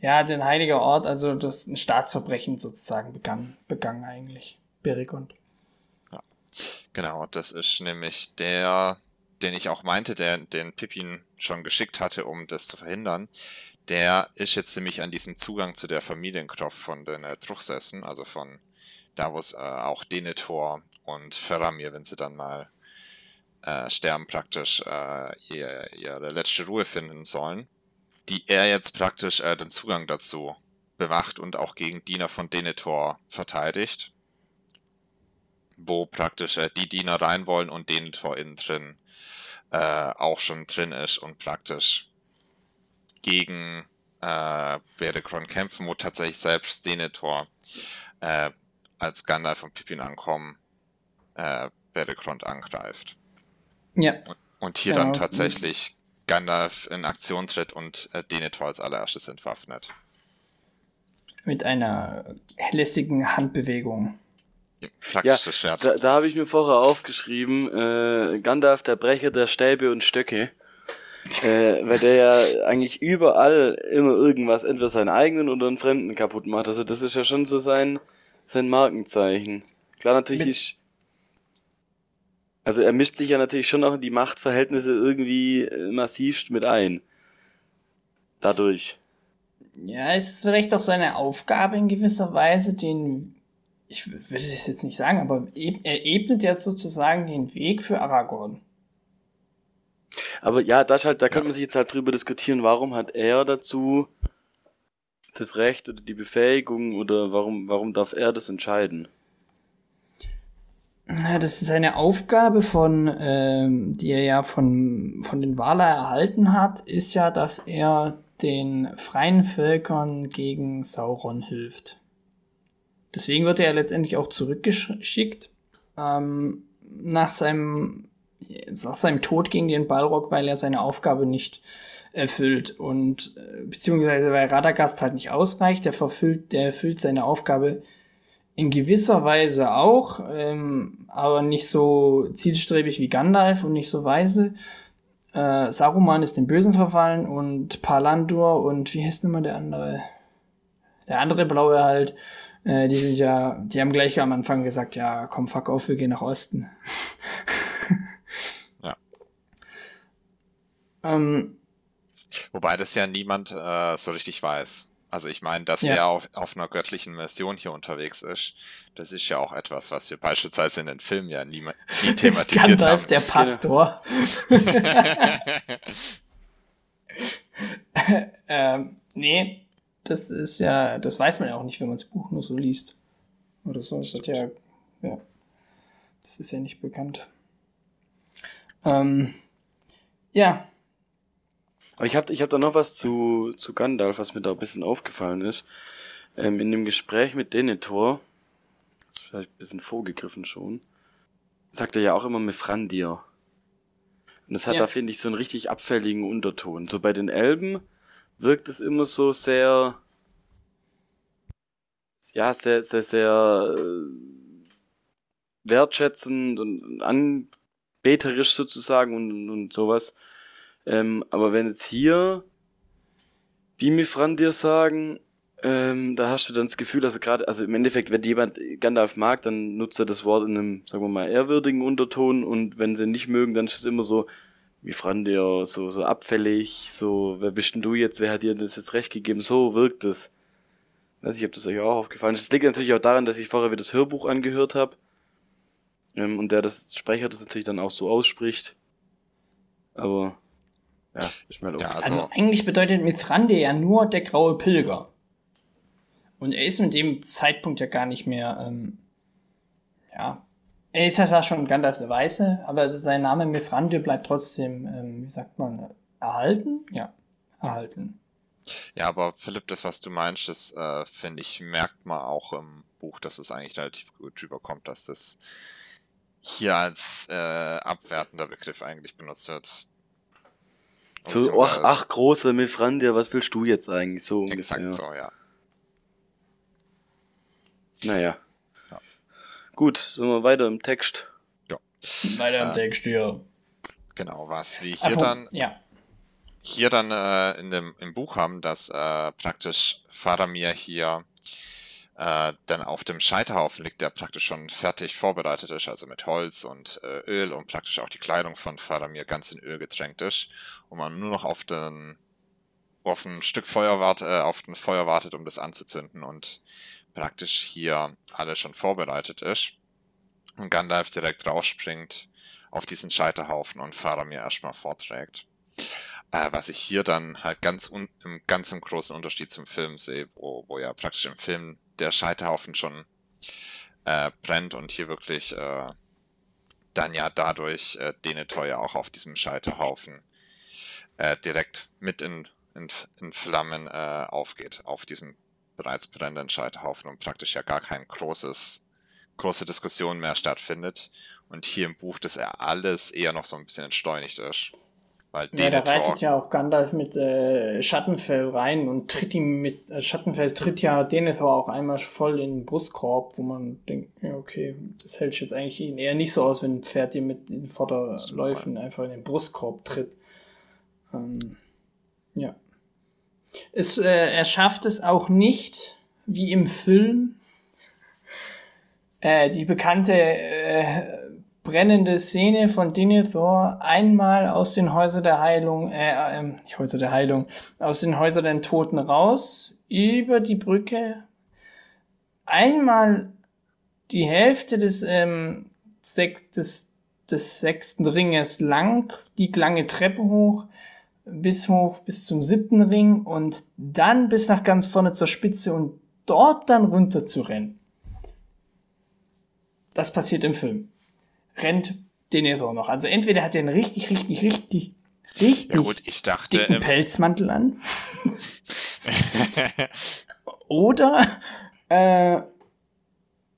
ja, den heiliger Ort, also das ein Staatsverbrechen sozusagen begann, begangen eigentlich. Beregond. Genau, das ist nämlich der, den ich auch meinte, der den Pippin schon geschickt hatte, um das zu verhindern. Der ist jetzt nämlich an diesem Zugang zu der Familienkroft von den äh, Truchsessen, also von da, wo es äh, auch Denethor und Faramir, wenn sie dann mal äh, sterben, praktisch äh, ihr, ihre letzte Ruhe finden sollen, die er jetzt praktisch äh, den Zugang dazu bewacht und auch gegen Diener von Denethor verteidigt wo praktisch äh, die Diener rein wollen und Denethor innen drin äh, auch schon drin ist und praktisch gegen äh, Beregron kämpfen, wo tatsächlich selbst Denethor äh, als Gandalf und Pippin ankommen, äh, Beregron angreift. Ja, Und hier Genau. dann tatsächlich Gandalf in Aktion tritt und äh, Denethor als allererstes entwaffnet. mit einer lästigen Handbewegung. Praktisch das Schwert. Da, da habe ich mir vorher aufgeschrieben, äh, Gandalf, der Brecher der Stäbe und Stöcke. Äh, weil der ja eigentlich überall immer irgendwas, entweder seinen eigenen oder einen Fremden kaputt macht. Also das ist ja schon so sein, sein Markenzeichen. Klar, natürlich Mit- ist. Also er mischt sich ja natürlich schon auch in die Machtverhältnisse irgendwie äh, massivst mit ein. Dadurch. Ja, es ist vielleicht auch seine Aufgabe in gewisser Weise, den, ich würde das jetzt nicht sagen, aber er ebnet jetzt sozusagen den Weg für Aragorn. Aber ja, das halt, da könnte man sich jetzt halt drüber diskutieren, warum hat er dazu das Recht oder die Befähigung oder warum, warum darf er das entscheiden? Ja, das ist eine Aufgabe von, ähm, die er ja von, von den Valar erhalten hat, ist ja, dass er den freien Völkern gegen Sauron hilft. Deswegen wird er letztendlich auch zurückgeschickt ähm, nach seinem nach seinem Tod gegen den Balrog, weil er seine Aufgabe nicht erfüllt und äh, beziehungsweise weil Radagast halt nicht ausreicht, der verfüllt, der erfüllt seine Aufgabe in gewisser Weise auch, ähm, aber nicht so zielstrebig wie Gandalf und nicht so weise. Äh, Saruman ist dem Bösen verfallen und Palandur und wie heißt nochmal der andere? Der andere Blaue halt, äh, die sind ja, die haben gleich am Anfang gesagt, ja, komm, fuck auf, wir gehen nach Osten. Ja. ähm, Wobei das ja niemand äh, so richtig weiß. Also ich meine, dass Ja. er auf, auf einer göttlichen Mission hier unterwegs ist, das ist ja auch etwas, was wir beispielsweise in den Filmen ja nie, nie thematisiert Gandalf, haben. der Pastor. ähm, nee, das ist ja, das weiß man ja auch nicht, wenn man das Buch nur so liest. Oder so ist das ja, ja. Das ist ja nicht bekannt. Ähm, ja, Aber ich habe ich hab da noch was zu, zu Gandalf, was mir da ein bisschen aufgefallen ist. Ähm, in dem Gespräch mit Denethor, das ist vielleicht ein bisschen vorgegriffen schon, sagt er ja auch immer Mithrandir. Und das hat Ja. da, finde ich, so einen richtig abfälligen Unterton. So bei den Elben wirkt es immer so sehr, ja, sehr, sehr, sehr äh, wertschätzend und anbeterisch sozusagen und, und, sowas. Ähm, aber wenn jetzt hier die Mithrandir sagen, ähm, da hast du dann das Gefühl, dass er gerade, also im Endeffekt, wenn jemand Gandalf mag, dann nutzt er das Wort in einem, sagen wir mal, ehrwürdigen Unterton und wenn sie nicht mögen, dann ist es immer so, Mithrandir, so, so abfällig, so, wer bist denn du jetzt, wer hat dir das jetzt recht gegeben, so wirkt es. Weiß ich, ob das euch auch aufgefallen ist. Das liegt natürlich auch daran, dass ich vorher wieder das Hörbuch angehört habe. Ähm, und der das Sprecher das natürlich dann auch so ausspricht. Aber ja, ist mir halt Ja, aufgefallen. also eigentlich bedeutet Mithrande ja nur der graue Pilger. Und er ist mit dem Zeitpunkt ja gar nicht mehr, ähm, ja, er ist ja da schon Gandalf der Weiße, aber sein Name Mithrande bleibt trotzdem, ähm, wie sagt man, erhalten? Ja, erhalten. Ja, aber Philipp, das, was du meinst, das äh, finde ich, merkt man auch im Buch, dass es eigentlich relativ gut rüberkommt, dass das hier als äh, abwertender Begriff eigentlich benutzt wird. So, ach, ach, großer Mifrandia, was willst du jetzt eigentlich so? Exakt ungefähr. so, ja. Naja. Gut, sind wir weiter im Text. Ja. Weiter im äh, Text, ja. Genau, was wir hier Aber, dann ja. hier dann äh, in dem, im Buch haben, dass äh, praktisch Faramir hier äh, dann auf dem Scheiterhaufen liegt, der praktisch schon fertig vorbereitet ist, also mit Holz und äh, Öl und praktisch auch die Kleidung von Faramir ganz in Öl getränkt ist und man nur noch auf den auf ein Stück Feuer wartet, äh, auf ein Feuer wartet, um das anzuzünden und praktisch hier alles schon vorbereitet ist. Und Gandalf direkt rausspringt auf diesen Scheiterhaufen und Faramir erstmal vorträgt. Äh, was ich hier dann halt ganz, un im, ganz im großen Unterschied zum Film sehe, wo, wo ja praktisch im Film der Scheiterhaufen schon äh, brennt und hier wirklich äh, dann ja dadurch äh, Denethor ja auch auf diesem Scheiterhaufen äh, direkt mit in, in, in Flammen äh, aufgeht, auf diesem bereits brennenden Scheiterhaufen und praktisch ja gar kein großes, große Diskussion mehr stattfindet. Und hier im Buch, dass er alles eher noch so ein bisschen entschleunigt ist. Weil ja, da reitet ja auch Gandalf mit äh, Schattenfell rein und tritt ihm mit, äh, Schattenfell tritt ja Denethor auch einmal voll in den Brustkorb, wo man denkt, ja, okay, das hält sich jetzt eigentlich eher nicht so aus, wenn ein Pferd dir mit den Vorderläufen einfach in den Brustkorb tritt. Ähm, ja. Es, äh, er schafft es auch nicht, wie im Film, äh, die bekannte äh, brennende Szene von Denethor einmal aus den Häusern der Heilung, äh, äh, Häuser der Heilung, aus den Häusern der Toten raus, über die Brücke, einmal die Hälfte des, ähm, sech des, des sechsten Ringes lang, die lange Treppe hoch, bis hoch bis zum siebten Ring und dann bis nach ganz vorne zur Spitze und dort dann runter zu rennen. Das passiert im Film. Rennt Denethor noch. Also entweder hat er einen richtig, richtig, richtig, richtig ja gut, ich dachte, dicken ähm, Pelzmantel an. oder äh,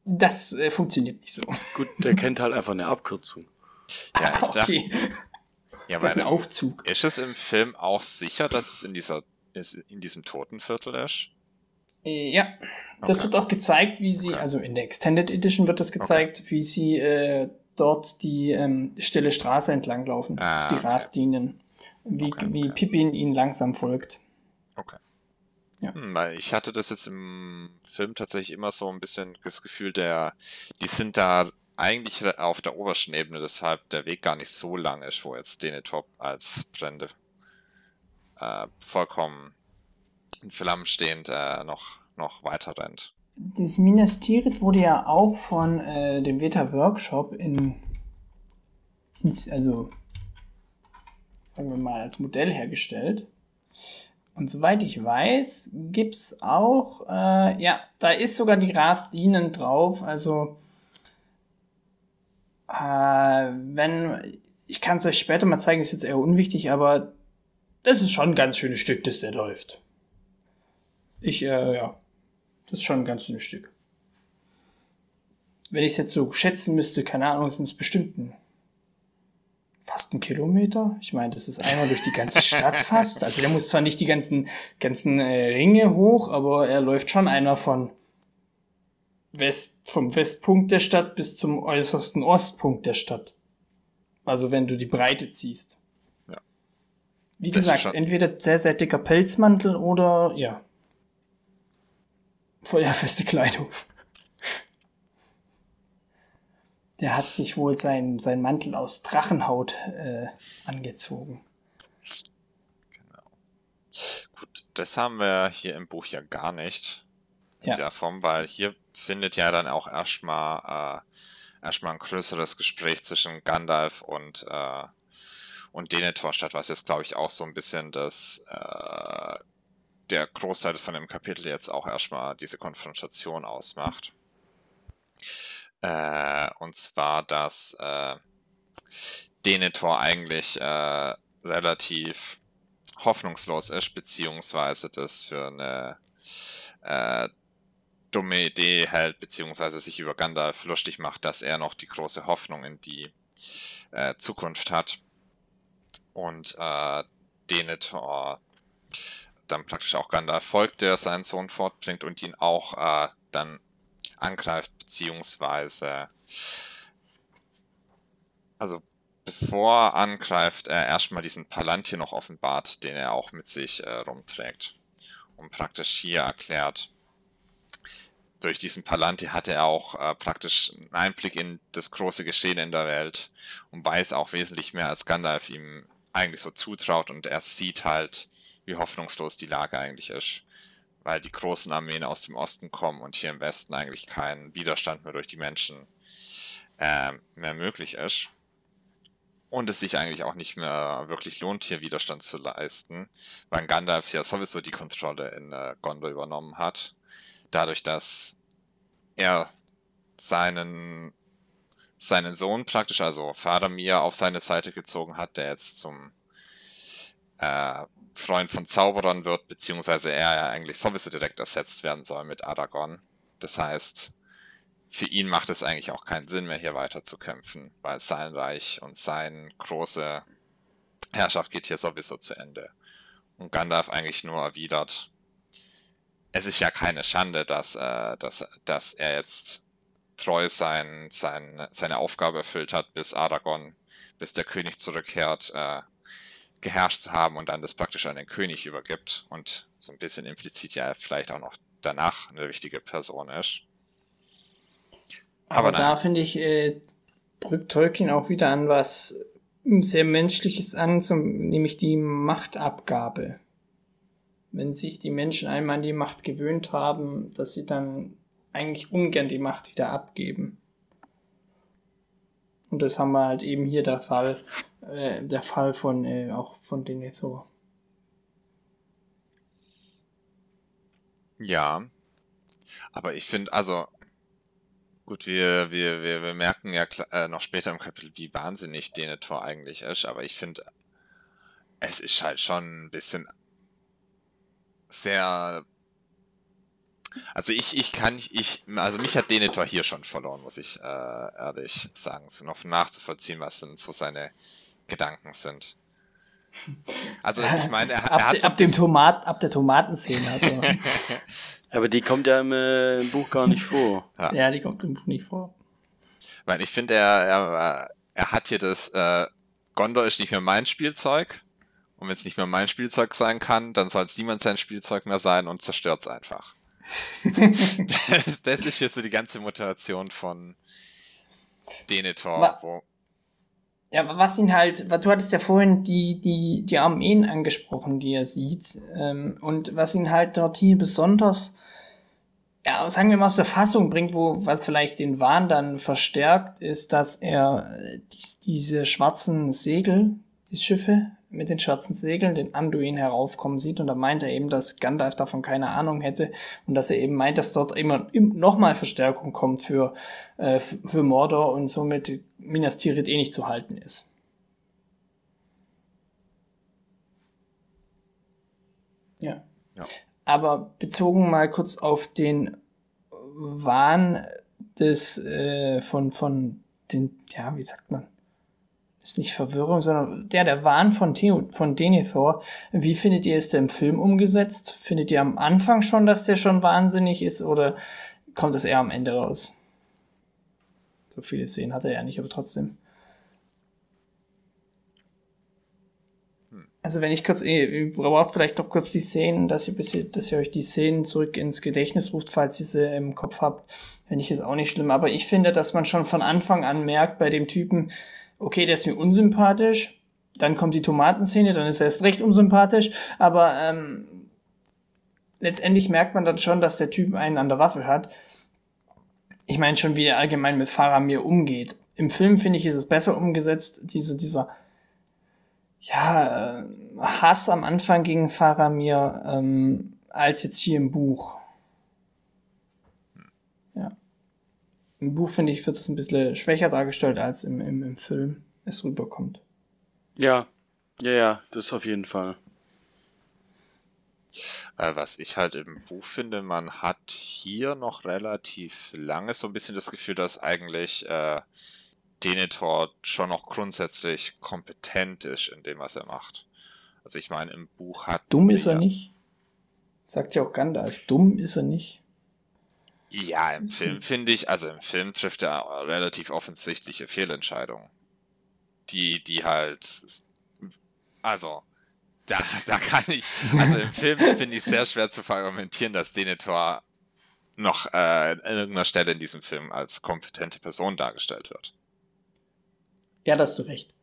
das äh, funktioniert nicht so. Gut, der kennt halt einfach eine Abkürzung. Ja, ich dachte, okay. Ja, weil Aufzug. Ist es im Film auch sicher, dass es in dieser in diesem Totenviertel ist? Ja, das okay. wird auch gezeigt, wie sie, okay. also in der Extended Edition wird das gezeigt, okay. wie sie äh, dort die ähm, stille Straße entlang laufen, ah, die Radlinien, wie, wie Pippin ihnen langsam folgt. Okay. Ja. Hm, weil ich hatte das jetzt im Film tatsächlich immer so ein bisschen das Gefühl, der, die sind da eigentlich auf der obersten Ebene, deshalb der Weg gar nicht so lang ist, wo jetzt Denetop als Brände äh, vollkommen in Flammen stehend äh, noch, noch weiter rennt. Das Minas Tirith wurde ja auch von äh, dem Veta Workshop in, ins, also sagen wir mal als Modell hergestellt. Und soweit ich weiß, gibt es auch, äh, ja, da ist sogar die Radlinien drauf, also äh, wenn, ich kann es euch später mal zeigen, ist jetzt eher unwichtig, aber das ist schon ein ganz schönes Stück, das der läuft. Ich, äh, ja, das ist schon ein ganz schönes Stück. Wenn ich es jetzt so schätzen müsste, keine Ahnung, sind es bestimmt ein, fast ein Kilometer. Ich meine, das ist einmal durch die ganze Stadt fast. Also der muss zwar nicht die ganzen, ganzen äh, Ringe hoch, aber er läuft schon einer von West, vom Westpunkt der Stadt bis zum äußersten Ostpunkt der Stadt. Also wenn du die Breite ziehst. Ja. Wie das gesagt, entweder sehr, sehr dicker Pelzmantel oder, ja, feuerfeste Kleidung. Der hat sich wohl sein, sein Mantel aus Drachenhaut äh, angezogen. Genau. Gut, das haben wir hier im Buch ja gar nicht. In ja. der Form, weil hier findet ja dann auch erstmal äh, erstmal ein größeres Gespräch zwischen Gandalf und äh, und Denethor statt, was jetzt glaube ich auch so ein bisschen das äh, der Großteil von dem Kapitel jetzt auch erstmal diese Konfrontation ausmacht. Äh, und zwar, dass äh, Denethor eigentlich äh, relativ hoffnungslos ist, beziehungsweise das für eine äh, dumme Idee hält, beziehungsweise sich über Gandalf lustig macht, dass er noch die große Hoffnung in die äh, Zukunft hat. Und äh, Denethor dann praktisch auch Gandalf folgt, der seinen Sohn fortbringt und ihn auch äh, dann angreift, beziehungsweise also bevor er angreift, er erstmal diesen Palantir noch offenbart, den er auch mit sich äh, rumträgt. Und praktisch hier erklärt, durch diesen Palantir hatte er auch äh, praktisch einen Einblick in das große Geschehen in der Welt und weiß auch wesentlich mehr, als Gandalf ihm eigentlich so zutraut und er sieht halt, wie hoffnungslos die Lage eigentlich ist. Weil die großen Armeen aus dem Osten kommen und hier im Westen eigentlich kein Widerstand mehr durch die Menschen äh, mehr möglich ist. Und es sich eigentlich auch nicht mehr wirklich lohnt, hier Widerstand zu leisten, weil Gandalf ja sowieso die Kontrolle in äh, Gondor übernommen hat. Dadurch, dass er seinen, seinen Sohn praktisch, also Faramir, auf seine Seite gezogen hat, der jetzt zum äh, Freund von Zauberern wird, beziehungsweise er ja eigentlich sowieso direkt ersetzt werden soll mit Aragorn. Das heißt, für ihn macht es eigentlich auch keinen Sinn mehr, hier weiter zu kämpfen, weil sein Reich und seine große Herrschaft geht hier sowieso zu Ende. Und Gandalf eigentlich nur erwidert, es ist ja keine Schande, dass, äh, dass, dass er jetzt treu sein, sein, seine Aufgabe erfüllt hat, bis Aragorn, bis der König zurückkehrt, äh, geherrscht zu haben und dann das praktisch an den König übergibt und so ein bisschen implizit ja vielleicht auch noch danach eine wichtige Person ist. Aber, Aber da finde ich, äh, drückt Tolkien auch wieder an was sehr Menschliches an, zum, nämlich die Machtabgabe. Wenn sich die Menschen einmal an die Macht gewöhnt haben, dass sie dann eigentlich ungern die Macht wieder abgeben. Und das haben wir halt eben hier der Fall, äh, der Fall von äh, auch von Denethor. Ja. Aber ich finde, also gut, wir, wir, wir, wir merken ja äh, noch später im Kapitel, wie wahnsinnig Denethor eigentlich ist, aber ich finde, es ist halt schon ein bisschen sehr also ich, ich kann, ich, also mich hat Denethor hier schon verloren, muss ich äh, ehrlich sagen, so noch nachzuvollziehen, was denn so seine Gedanken sind. Also ich meine, er, ab, er hat so ab dem Tomat, ab der Tomatenszene hat er. Aber die kommt ja im, äh, im, Buch gar nicht vor. Ja. ja, die kommt im Buch nicht vor. Weil ich finde, er, er, er hat hier das, äh, Gondor ist nicht mehr mein Spielzeug. Und wenn es nicht mehr mein Spielzeug sein kann, dann soll es niemand sein Spielzeug mehr sein und zerstört es einfach. das, das, ist hier so die ganze Motivation von Denethor. Wa wo ja, was ihn halt, du hattest ja vorhin die, die, die Armeen angesprochen, die er sieht. Ähm, und was ihn halt dort hier besonders, ja, sagen wir mal, aus der Fassung bringt, wo, was vielleicht den Wahn dann verstärkt, ist, dass er äh, dies, diese schwarzen Segel, die Schiffe, mit den schwarzen Segeln den Anduin heraufkommen sieht und da meint er eben, dass Gandalf davon keine Ahnung hätte und dass er eben meint, dass dort immer nochmal Verstärkung kommt für, äh, für Mordor und somit Minas Tirith eh nicht zu halten ist. Ja. ja. Aber bezogen mal kurz auf den Wahn des äh, von, von den, ja, wie sagt man? Ist nicht Verwirrung, sondern der, der Wahn von, Theo, von Denethor. Wie findet ihr es denn im Film umgesetzt? Findet ihr am Anfang schon, dass der schon wahnsinnig ist oder kommt es eher am Ende raus? So viele Szenen hat er ja nicht, aber trotzdem. Also wenn ich kurz, ihr braucht vielleicht noch kurz die Szenen, dass ihr, bisschen, dass ihr euch die Szenen zurück ins Gedächtnis ruft, falls ihr sie im Kopf habt. Finde ich jetzt auch nicht schlimm. Aber ich finde, dass man schon von Anfang an merkt bei dem Typen, okay, der ist mir unsympathisch, dann kommt die Tomatenszene, dann ist er erst recht unsympathisch, aber ähm, letztendlich merkt man dann schon, dass der Typ einen an der Waffel hat. Ich meine schon, wie er allgemein mit Faramir umgeht. Im Film finde ich, ist es besser umgesetzt, diese, dieser ja, äh, Hass am Anfang gegen Faramir ähm, als jetzt hier im Buch. Im Buch, finde ich, wird es ein bisschen schwächer dargestellt, als im, im, im Film es rüberkommt. Ja, ja, ja, das auf jeden Fall. Äh, was ich halt im Buch finde, man hat hier noch relativ lange so ein bisschen das Gefühl, dass eigentlich äh, Denethor schon noch grundsätzlich kompetent ist in dem, was er macht. Also ich meine, im Buch hat. Dumm ist er nicht. Sagt ja auch Gandalf, dumm ist er nicht. Ja, im Film finde ich, also im Film trifft er relativ offensichtliche Fehlentscheidungen. Die, die halt, also, da, da kann ich, also im Film finde ich sehr schwer zu argumentieren, dass Denethor noch äh, an irgendeiner Stelle in diesem Film als kompetente Person dargestellt wird. Ja, da hast du recht.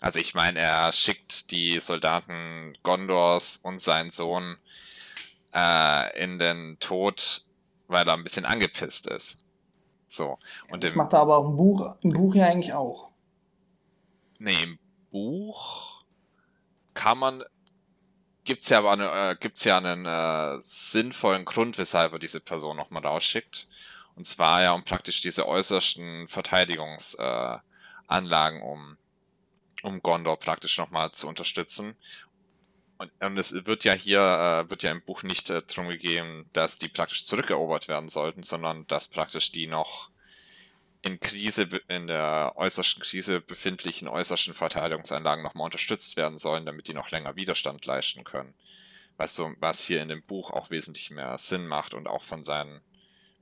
Also ich meine, er schickt die Soldaten Gondors und seinen Sohn äh, in den Tod, weil er ein bisschen angepisst ist. So. Und das macht er aber auch im Buch, im Buch ja eigentlich auch. Nee, im Buch kann man gibt's ja aber eine, äh, gibt's ja einen äh, sinnvollen Grund, weshalb er diese Person nochmal rausschickt. Und zwar ja um praktisch diese äußersten Verteidigungsanlagen äh, um um Gondor praktisch nochmal zu unterstützen. Und, und, es wird ja hier, äh, wird ja im Buch nicht äh, darum gegeben, dass die praktisch zurückerobert werden sollten, sondern dass praktisch die noch in Krise, in der äußersten Krise befindlichen äußersten Verteidigungsanlagen nochmal unterstützt werden sollen, damit die noch länger Widerstand leisten können. Was, so, was hier in dem Buch auch wesentlich mehr Sinn macht und auch von seinen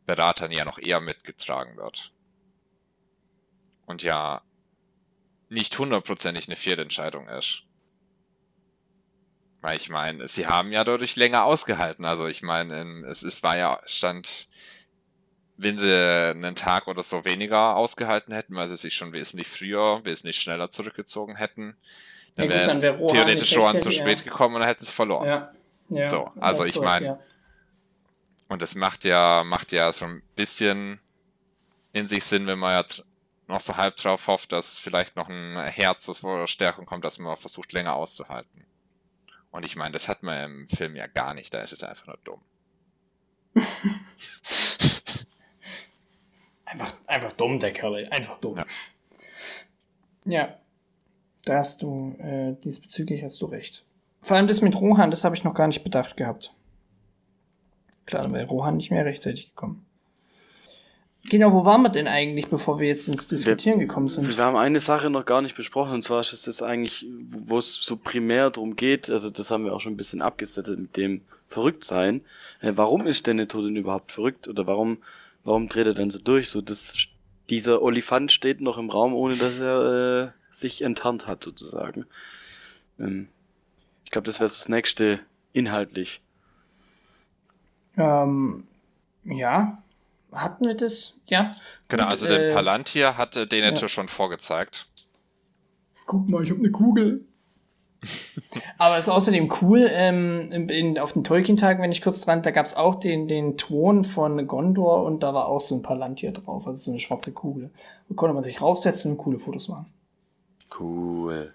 Beratern ja noch eher mitgetragen wird. Und ja, nicht hundertprozentig eine Fehlentscheidung ist. Weil ich meine, sie haben ja dadurch länger ausgehalten. Also ich meine, es ist, war ja, stand, wenn sie einen Tag oder so weniger ausgehalten hätten, weil sie sich schon wesentlich früher, wesentlich schneller zurückgezogen hätten, dann ja, wäre wär theoretisch Rohan zu spät ja. gekommen und dann hätten sie verloren. Ja. Ja, so, also ich meine, und das macht ja, macht ja so ein bisschen in sich Sinn, wenn man ja noch so halb drauf hofft, dass vielleicht noch ein Herz zur Stärkung kommt, dass man versucht, länger auszuhalten. Und ich meine, das hat man im Film ja gar nicht, da ist es einfach nur dumm. einfach, einfach dumm, der Kerl, einfach dumm. Ja. ja. Da hast du, äh, diesbezüglich hast du recht. Vor allem das mit Rohan, das habe ich noch gar nicht bedacht gehabt. Klar, dann wäre Rohan nicht mehr rechtzeitig gekommen. Genau, wo waren wir denn eigentlich, bevor wir jetzt ins Diskutieren wir, gekommen sind? Wir haben eine Sache noch gar nicht besprochen, und zwar ist es eigentlich, wo es so primär darum geht, also das haben wir auch schon ein bisschen abgesettet mit dem Verrücktsein. Äh, warum ist denn Todin überhaupt verrückt? Oder warum, warum dreht er denn so durch? So, das, dieser Olifant steht noch im Raum, ohne dass er äh, sich enttarnt hat, sozusagen. Ähm, ich glaube, das wäre so das nächste inhaltlich. Ähm, ja, hatten wir das? Ja. Genau, Und, also äh, den Palantir hatte Denethor ja. schon vorgezeigt. Guck mal, ich habe eine Kugel. Aber es ist außerdem cool, ähm, in, auf den Tolkien-Tagen, wenn ich kurz dran, da gab es auch den, den Thron von Gondor und da war auch so ein Palantir drauf, also so eine schwarze Kugel. Da konnte man sich raufsetzen und coole Fotos machen. Cool.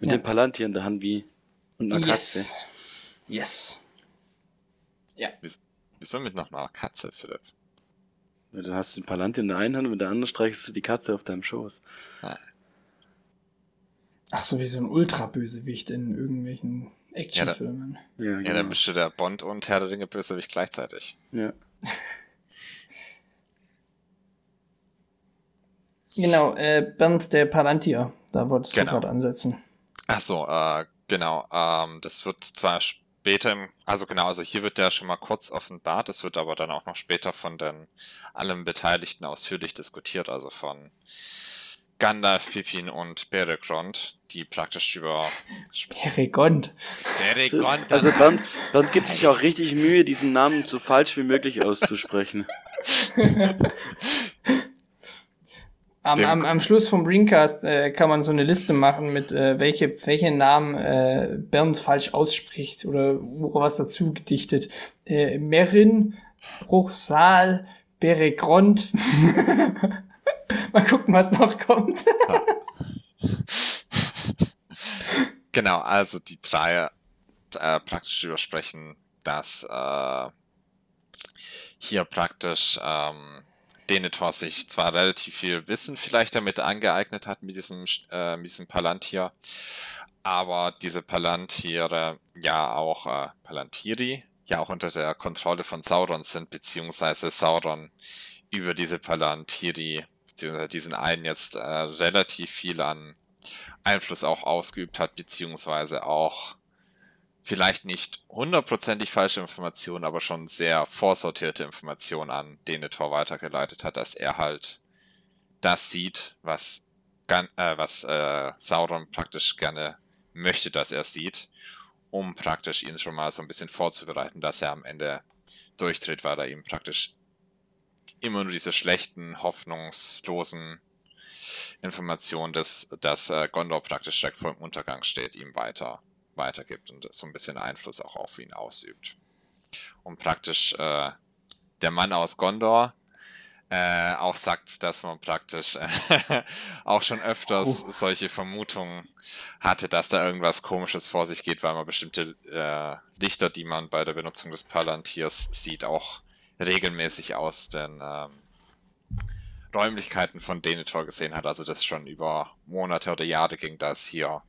Mit ja. dem Palantir in der Hand wie und einer yes. Katze. Yes. Ja. Wieso mit noch einer Katze, Philipp? Du hast den Palantir in der einen Hand und mit der anderen streichelst du die Katze auf deinem Schoß. Ach so, wie so ein Ultra-Bösewicht in irgendwelchen Actionfilmen. Ja, ja, genau. ja, dann bist du der Bond und Herr der Dinge Bösewicht gleichzeitig. Ja. genau, äh, Bernd der Palantir, da wolltest genau. du gerade ansetzen. Ach so, äh, genau. Ähm, das wird zwar später, im, also genau, also hier wird der schon mal kurz offenbart, es wird aber dann auch noch später von den allen Beteiligten ausführlich diskutiert, also von Gandalf, Pippin und Beregrond, die praktisch über... Beregond. Beregond. Also Bernd, Bernd gibt sich auch richtig Mühe, diesen Namen so falsch wie möglich auszusprechen. Am, am, am Schluss vom Ringcast äh, kann man so eine Liste machen mit äh, welche welche Namen äh, Bernd falsch ausspricht oder was dazu gedichtet. Äh, Merin, Bruchsal, Beregrond. Mal gucken, was noch kommt. genau, also die drei äh, praktisch übersprechen, dass äh, hier praktisch ähm, Denethor sich zwar relativ viel Wissen vielleicht damit angeeignet hat mit diesem, äh, mit diesem Palantir, aber diese Palantiere ja auch, äh, Palantiri, ja auch unter der Kontrolle von Sauron sind, beziehungsweise Sauron über diese Palantiri, beziehungsweise diesen einen jetzt äh, relativ viel an Einfluss auch ausgeübt hat, beziehungsweise auch vielleicht nicht hundertprozentig falsche Informationen, aber schon sehr vorsortierte Informationen an Denethor weitergeleitet hat, dass er halt das sieht, was, äh, was äh, Sauron praktisch gerne möchte, dass er sieht, um praktisch ihn schon mal so ein bisschen vorzubereiten, dass er am Ende durchdreht, weil er ihm praktisch immer nur diese schlechten, hoffnungslosen Informationen, dass, dass äh, Gondor praktisch direkt vor dem Untergang steht, ihm weiter weitergibt und so ein bisschen Einfluss auch auf ihn ausübt. Und praktisch äh, der Mann aus Gondor äh, auch sagt, dass man praktisch äh, auch schon öfters oh. solche Vermutungen hatte, dass da irgendwas Komisches vor sich geht, weil man bestimmte äh, Lichter, die man bei der Benutzung des Palantirs sieht, auch regelmäßig aus den ähm, Räumlichkeiten von Denethor gesehen hat. Also das schon über Monate oder Jahre ging, dass hier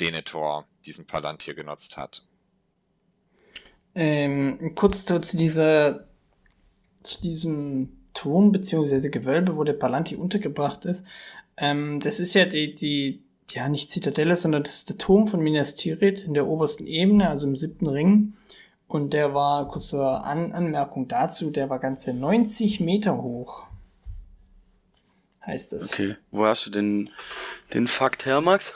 Denethor diesen Palantir genutzt hat. Ähm, kurz zu dieser zu diesem Turm bzw. Gewölbe, wo der Palanti untergebracht ist. Ähm, das ist ja die, die, ja nicht Zitadelle, sondern das ist der Turm von Minas Tirith in der obersten Ebene, also im siebten Ring. Und der war, kurze An Anmerkung dazu, der war ganze 90 Meter hoch. Heißt es. Okay, wo hast du den, den Fakt her, Max?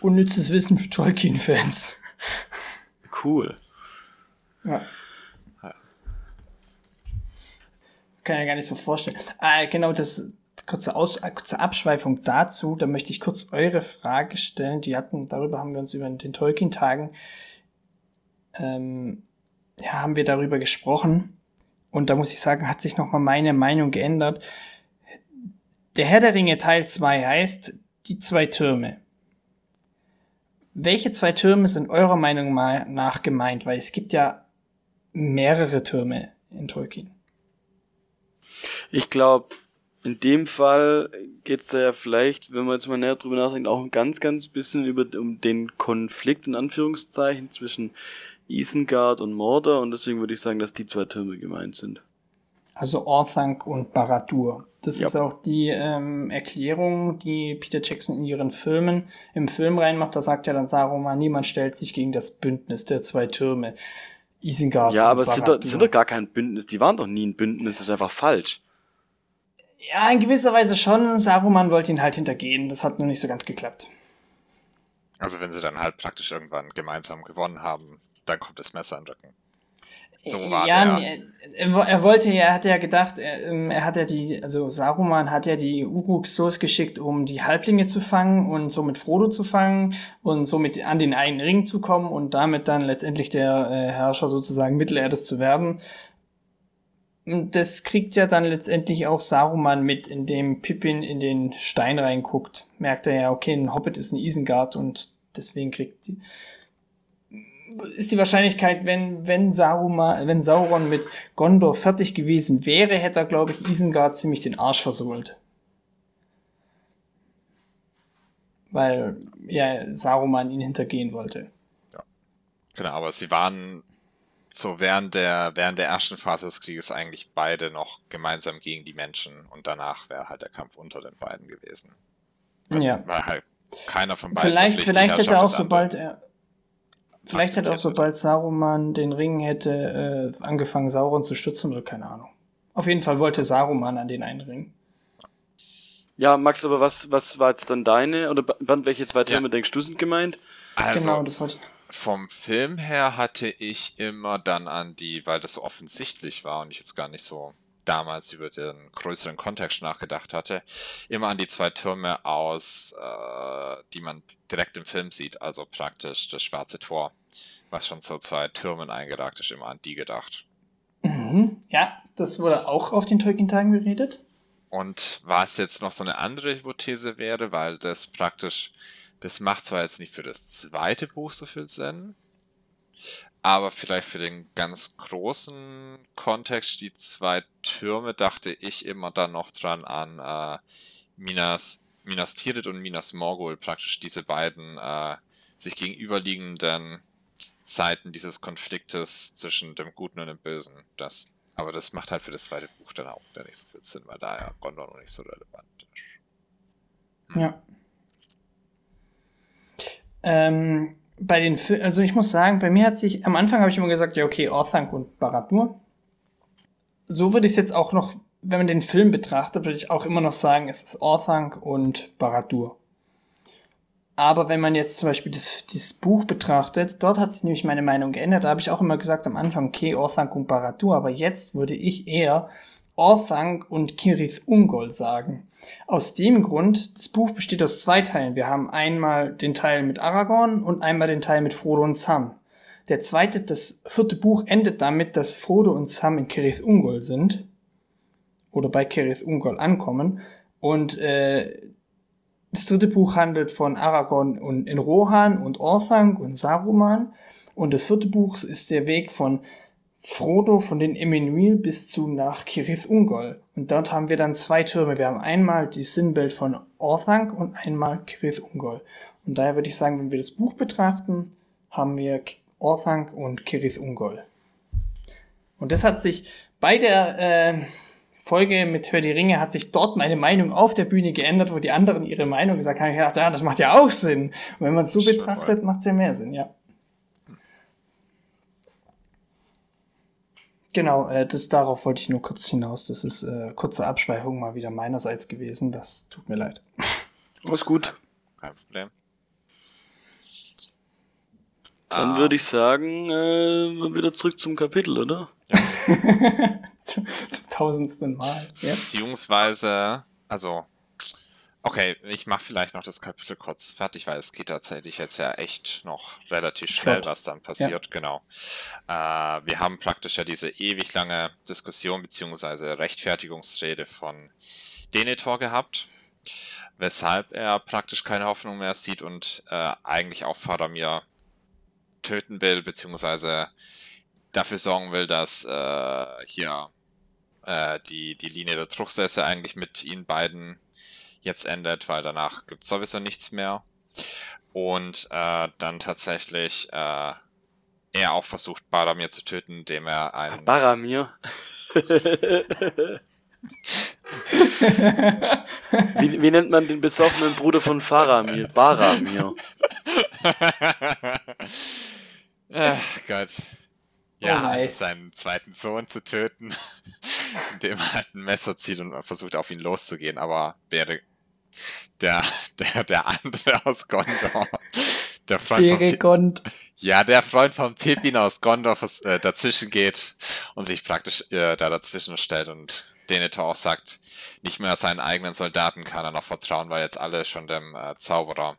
Unnützes Wissen für Tolkien-Fans. Cool. Ja. Kann ja gar nicht so vorstellen. Ah, genau, das kurze, Aus, äh, kurze Abschweifung dazu. Da möchte ich kurz eure Frage stellen. Die hatten, darüber haben wir uns über den Tolkien-Tagen, ähm, ja, haben wir darüber gesprochen. Und da muss ich sagen, hat sich nochmal meine Meinung geändert. Der Herr der Ringe Teil 2 heißt Die zwei Türme. Welche zwei Türme sind eurer Meinung nach gemeint? Weil es gibt ja mehrere Türme in Tolkien. Ich glaube, in dem Fall geht's da ja vielleicht, wenn man jetzt mal näher drüber nachdenkt, auch ein ganz, ganz bisschen über um den Konflikt in Anführungszeichen zwischen Isengard und Mordor und deswegen würde ich sagen, dass die zwei Türme gemeint sind. Also Orthanc und Baradur. Das ja. ist auch die ähm, Erklärung, die Peter Jackson in ihren Filmen im Film reinmacht. Da sagt ja dann Saruman, niemand stellt sich gegen das Bündnis der zwei Türme. Isengard. Ja, aber es sind, doch, sind doch gar kein Bündnis. Die waren doch nie ein Bündnis. Das ist einfach falsch. Ja, in gewisser Weise schon. Saruman wollte ihn halt hintergehen. Das hat nur nicht so ganz geklappt. Also wenn sie dann halt praktisch irgendwann gemeinsam gewonnen haben, dann kommt das Messer in den Rücken. So war ja, der. Er, er, wollte ja, er hat ja gedacht, er, ähm, er, hat ja die, also Saruman hat ja die Uruks losgeschickt, um die Halblinge zu fangen und somit Frodo zu fangen und somit an den einen Ring zu kommen und damit dann letztendlich der äh, Herrscher sozusagen Mittelerdes zu werden. Und das kriegt ja dann letztendlich auch Saruman mit, indem Pippin in den Stein reinguckt. Merkt er ja, okay, ein Hobbit ist ein Isengard und deswegen kriegt die, ist die Wahrscheinlichkeit, wenn, wenn, Saruman, wenn Sauron mit Gondor fertig gewesen wäre, hätte er, glaube ich, Isengard ziemlich den Arsch versohlt. Weil ja Saruman ihn hintergehen wollte. Ja. Genau, aber sie waren so während der, während der ersten Phase des Krieges eigentlich beide noch gemeinsam gegen die Menschen und danach wäre halt der Kampf unter den beiden gewesen. Also ja. Weil halt keiner von beiden. Vielleicht, vielleicht hätte er auch, sobald er Vielleicht hätte auch sobald Saruman den Ring hätte äh, angefangen, Sauron zu stützen oder keine Ahnung. Auf jeden Fall wollte Saruman an den einen Ring. Ja, Max, aber was, was war jetzt dann deine, oder Band, welche zwei Türme ja. denkst du sind gemeint? Also, genau, das wollte ich. Vom Film her hatte ich immer dann an die, weil das so offensichtlich war und ich jetzt gar nicht so damals über den größeren Kontext nachgedacht hatte, immer an die zwei Türme aus, äh, die man direkt im Film sieht, also praktisch das schwarze Tor, was schon zu zwei Türmen eingeragt ist, immer an die gedacht. Mhm. Ja, das wurde auch auf den Tolkien-Tagen geredet. Und was jetzt noch so eine andere Hypothese wäre, weil das praktisch, das macht zwar jetzt nicht für das zweite Buch so viel Sinn, aber vielleicht für den ganz großen Kontext, die zwei Türme, dachte ich immer dann noch dran an äh, Minas, Minas Tirith und Minas Morgul praktisch diese beiden äh, sich gegenüberliegenden Seiten dieses Konfliktes zwischen dem Guten und dem Bösen. Das, aber das macht halt für das zweite Buch dann auch nicht so viel Sinn, weil da ja Gondor noch nicht so relevant ist. Hm. Ja. Ähm, bei den Filmen, also ich muss sagen, bei mir hat sich, am Anfang habe ich immer gesagt, ja, okay, Orthanc und Barad-dûr. So würde ich es jetzt auch noch, wenn man den Film betrachtet, würde ich auch immer noch sagen, es ist Orthanc und Barad-dûr. Aber wenn man jetzt zum Beispiel das, das Buch betrachtet, dort hat sich nämlich meine Meinung geändert. Da habe ich auch immer gesagt am Anfang, okay, Orthanc und Barad-dûr, aber jetzt würde ich eher Orthanc und Kirith Ungol sagen. Aus dem Grund, das Buch besteht aus zwei Teilen. Wir haben einmal den Teil mit Aragorn und einmal den Teil mit Frodo und Sam. Der zweite, das vierte Buch endet damit, dass Frodo und Sam in Kirith Ungol sind. Oder bei Kirith Ungol ankommen. Und äh, das dritte Buch handelt von Aragorn und in Rohan und Orthanc und Saruman. Und das vierte Buch ist der Weg von Frodo von den Emmanuel bis zu nach Kirith Ungol. Und dort haben wir dann zwei Türme. Wir haben einmal die Sinnbild von Orthanc und einmal Kirith Ungol. Und daher würde ich sagen, wenn wir das Buch betrachten, haben wir Orthanc und Kirith Ungol. Und das hat sich bei der äh, Folge mit Hör die Ringe hat sich dort meine Meinung auf der Bühne geändert, wo die anderen ihre Meinung gesagt haben, ja, das macht ja auch Sinn. Und wenn man es so betrachtet, macht es ja mehr Sinn, ja. Genau, äh, das, darauf wollte ich nur kurz hinaus. Das ist äh, kurze Abschweifung mal wieder meinerseits gewesen. Das tut mir leid. Alles gut. Kein Problem. Dann ah. würde ich sagen, äh, wieder zurück zum Kapitel, oder? Ja. zum, zum tausendsten Mal. Ja. Beziehungsweise, also Okay, ich mache vielleicht noch das Kapitel kurz fertig, weil es geht tatsächlich jetzt ja echt noch relativ schnell, was dann passiert. Ja. Genau. Äh, wir haben praktisch ja diese ewig lange Diskussion beziehungsweise Rechtfertigungsrede von Denethor gehabt, weshalb er praktisch keine Hoffnung mehr sieht und äh, eigentlich auch Faramir töten will, beziehungsweise dafür sorgen will, dass äh, hier äh, die, die Linie der Truchsesse eigentlich mit ihnen beiden jetzt endet, weil danach gibt es sowieso nichts mehr. Und äh, dann tatsächlich äh, er auch versucht, Baramir zu töten, indem er einen. Baramir? wie, wie, nennt man den besoffenen Bruder von Faramir? Baramir. Ach Gott. Ja, oh seinen zweiten Sohn zu töten, indem er halt ein Messer zieht und versucht auf ihn loszugehen, aber wäre der, der, der andere aus Gondor. Der Freund von ja, der Freund von Pippin aus Gondor äh, dazwischen geht und sich praktisch äh, da dazwischen stellt und Denethor auch sagt, nicht mehr seinen eigenen Soldaten kann er noch vertrauen, weil jetzt alle schon dem äh, Zauberer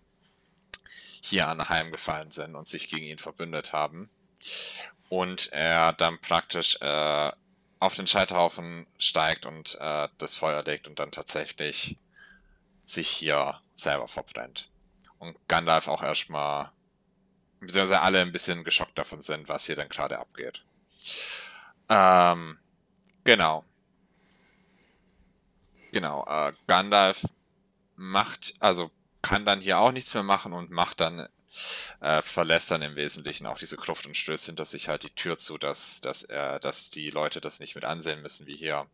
hier anheimgefallen sind und sich gegen ihn verbündet haben. Und er dann praktisch äh, auf den Scheiterhaufen steigt und äh, das Feuer legt und dann tatsächlich sich hier selber verbrennt. Und Gandalf auch erstmal, beziehungsweise alle ein bisschen geschockt davon sind, was hier denn gerade abgeht. Ähm, genau. Genau, äh, Gandalf macht, also kann dann hier auch nichts mehr machen und macht dann, äh, verlässt dann im Wesentlichen auch diese Gruft und stößt hinter sich halt die Tür zu, dass, dass er, dass die Leute das nicht mit ansehen müssen, wie hier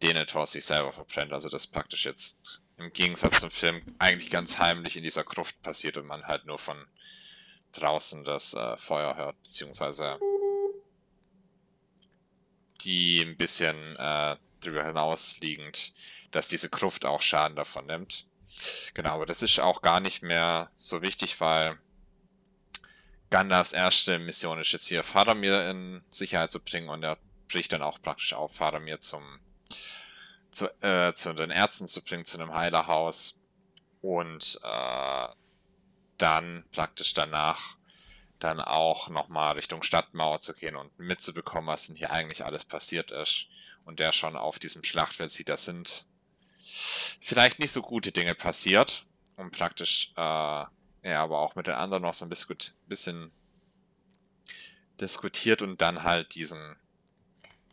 Denethor sich selber verbrennt. Also das praktisch jetzt im Gegensatz zum Film eigentlich ganz heimlich in dieser Gruft passiert und man halt nur von draußen das äh, Feuer hört, beziehungsweise die ein bisschen äh, hinaus liegend, dass diese Gruft auch Schaden davon nimmt. Genau, aber das ist auch gar nicht mehr so wichtig, weil Gandalfs erste Mission ist jetzt hier Faramir in Sicherheit zu bringen und er bricht dann auch praktisch auf Faramir zum zu, äh, zu den Ärzten zu bringen, zu einem Heilerhaus und äh, dann praktisch danach dann auch nochmal Richtung Stadtmauer zu gehen und mitzubekommen, was denn hier eigentlich alles passiert ist. Und der schon auf diesem Schlachtfeld sieht, das sind vielleicht nicht so gute Dinge passiert. Und praktisch, äh, ja, aber auch mit den anderen noch so ein bisschen, bisschen diskutiert und dann halt diesen